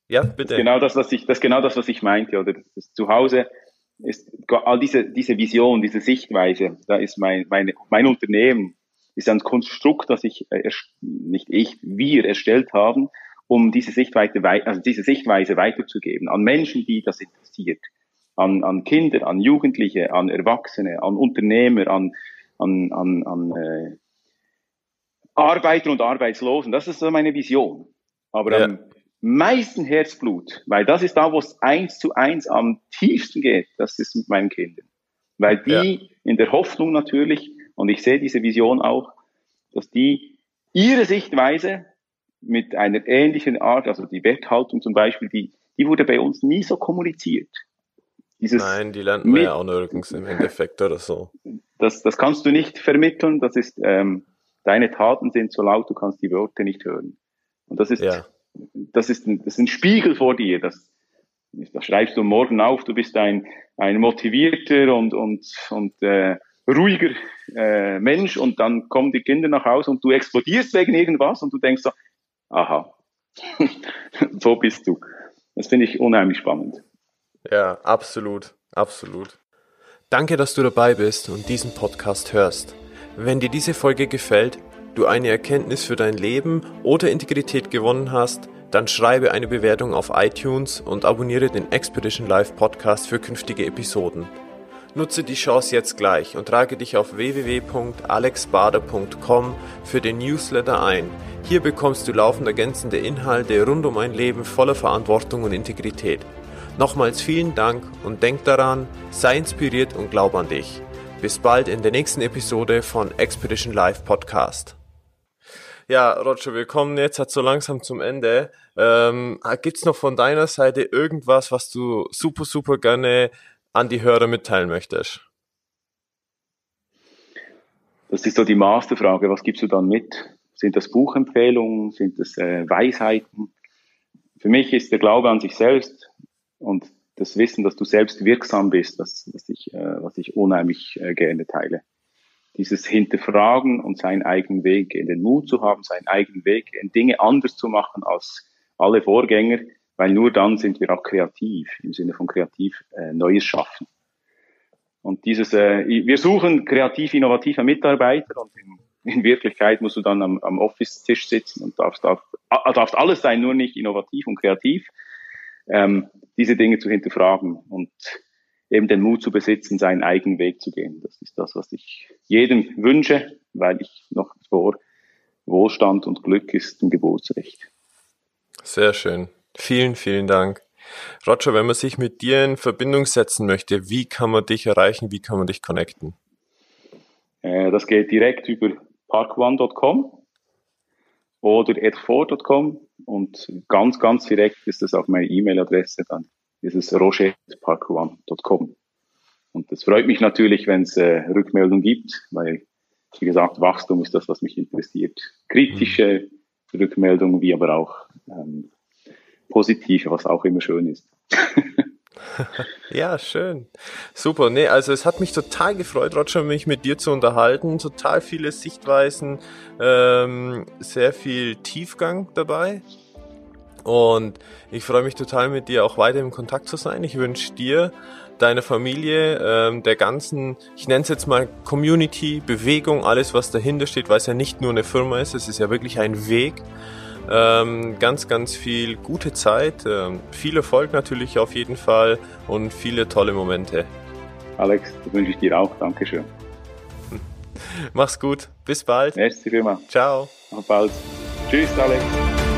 Speaker 1: ja, bitte.
Speaker 2: Das genau das, was ich, das ist genau das, was ich meinte, oder? Das Zuhause ist all diese, diese Vision, diese Sichtweise, da ist mein, meine, mein Unternehmen, ist ein Konstrukt, das ich, äh, nicht ich, wir erstellt haben, um diese Sichtweise, also diese Sichtweise weiterzugeben an Menschen, die das interessiert, an, an Kinder, an Jugendliche, an Erwachsene, an Unternehmer, an, an, an, an äh, Arbeiter und Arbeitslosen. Das ist so meine Vision. Aber ja. am meisten Herzblut, weil das ist da, wo es eins zu eins am tiefsten geht, das ist mit meinen Kindern. Weil die ja. in der Hoffnung natürlich, und ich sehe diese Vision auch, dass die ihre Sichtweise mit einer ähnlichen Art, also die Werthaltung zum Beispiel, die, die wurde bei uns nie so kommuniziert.
Speaker 1: Dieses Nein, die lernt man ja auch nirgends im Endeffekt oder so.
Speaker 2: Das, das kannst du nicht vermitteln, das ist, ähm, deine Taten sind so laut, du kannst die Worte nicht hören. Und das ist, ja das ist ein, das ist ein Spiegel vor dir. Das, das schreibst du morgen auf, du bist ein, ein motivierter und, und, und äh, ruhiger äh, Mensch und dann kommen die Kinder nach Hause und du explodierst wegen irgendwas und du denkst so, aha, so bist du. Das finde ich unheimlich spannend.
Speaker 1: Ja, absolut, absolut. Danke, dass du dabei bist und diesen Podcast hörst. Wenn dir diese Folge gefällt, du eine Erkenntnis für dein Leben oder Integrität gewonnen hast, dann schreibe eine Bewertung auf iTunes und abonniere den Expedition Live Podcast für künftige Episoden. Nutze die Chance jetzt gleich und trage dich auf www.alexbader.com für den Newsletter ein. Hier bekommst du laufend ergänzende Inhalte rund um ein Leben voller Verantwortung und Integrität. Nochmals vielen Dank und denk daran, sei inspiriert und glaub an dich. Bis bald in der nächsten Episode von Expedition Live Podcast. Ja, Roger, wir kommen jetzt halt so langsam zum Ende. Ähm, gibt's noch von deiner Seite irgendwas, was du super, super gerne an die Hörer mitteilen möchtest?
Speaker 2: Das ist so die Masterfrage. Was gibst du dann mit? Sind das Buchempfehlungen? Sind das äh, Weisheiten? Für mich ist der Glaube an sich selbst und das Wissen, dass du selbst wirksam bist, das, was, ich, äh, was ich unheimlich äh, gerne teile. Dieses Hinterfragen und seinen eigenen Weg gehen, den Mut zu haben, seinen eigenen Weg gehen, Dinge anders zu machen als alle Vorgänger, weil nur dann sind wir auch kreativ, im Sinne von kreativ äh, Neues schaffen. Und dieses, äh, wir suchen kreativ innovative Mitarbeiter und in, in Wirklichkeit musst du dann am, am Office-Tisch sitzen und darfst, darf, darfst alles sein, nur nicht innovativ und kreativ. Ähm, diese Dinge zu hinterfragen und eben den Mut zu besitzen, seinen eigenen Weg zu gehen. Das ist das, was ich jedem wünsche, weil ich noch vor Wohlstand und Glück ist ein Geburtsrecht.
Speaker 1: Sehr schön. Vielen, vielen Dank. Roger, wenn man sich mit dir in Verbindung setzen möchte, wie kann man dich erreichen, wie kann man dich connecten?
Speaker 2: Äh, das geht direkt über parkone.com oder edfor.com und ganz, ganz direkt ist das auf meine E-Mail-Adresse, dann ist es roger.parkone.com. Und es freut mich natürlich, wenn es äh, Rückmeldungen gibt, weil, wie gesagt, Wachstum ist das, was mich interessiert. Kritische mhm. Rückmeldungen, wie aber auch ähm, positive, was auch immer schön ist.
Speaker 1: ja, schön. Super. Nee, also es hat mich total gefreut, Roger, mich mit dir zu unterhalten. Total viele Sichtweisen, ähm, sehr viel Tiefgang dabei. Und ich freue mich total mit dir auch weiter im Kontakt zu sein. Ich wünsche dir, deiner Familie, ähm, der ganzen, ich nenne es jetzt mal Community, Bewegung, alles was dahinter steht, weil es ja nicht nur eine Firma ist, es ist ja wirklich ein Weg. Ähm, ganz, ganz viel gute Zeit, ähm, viel Erfolg natürlich auf jeden Fall und viele tolle Momente.
Speaker 2: Alex, das wünsche ich dir auch. Dankeschön.
Speaker 1: Mach's gut. Bis bald.
Speaker 2: Merci vielmals.
Speaker 1: Ciao.
Speaker 2: Auf bald. Tschüss, Alex.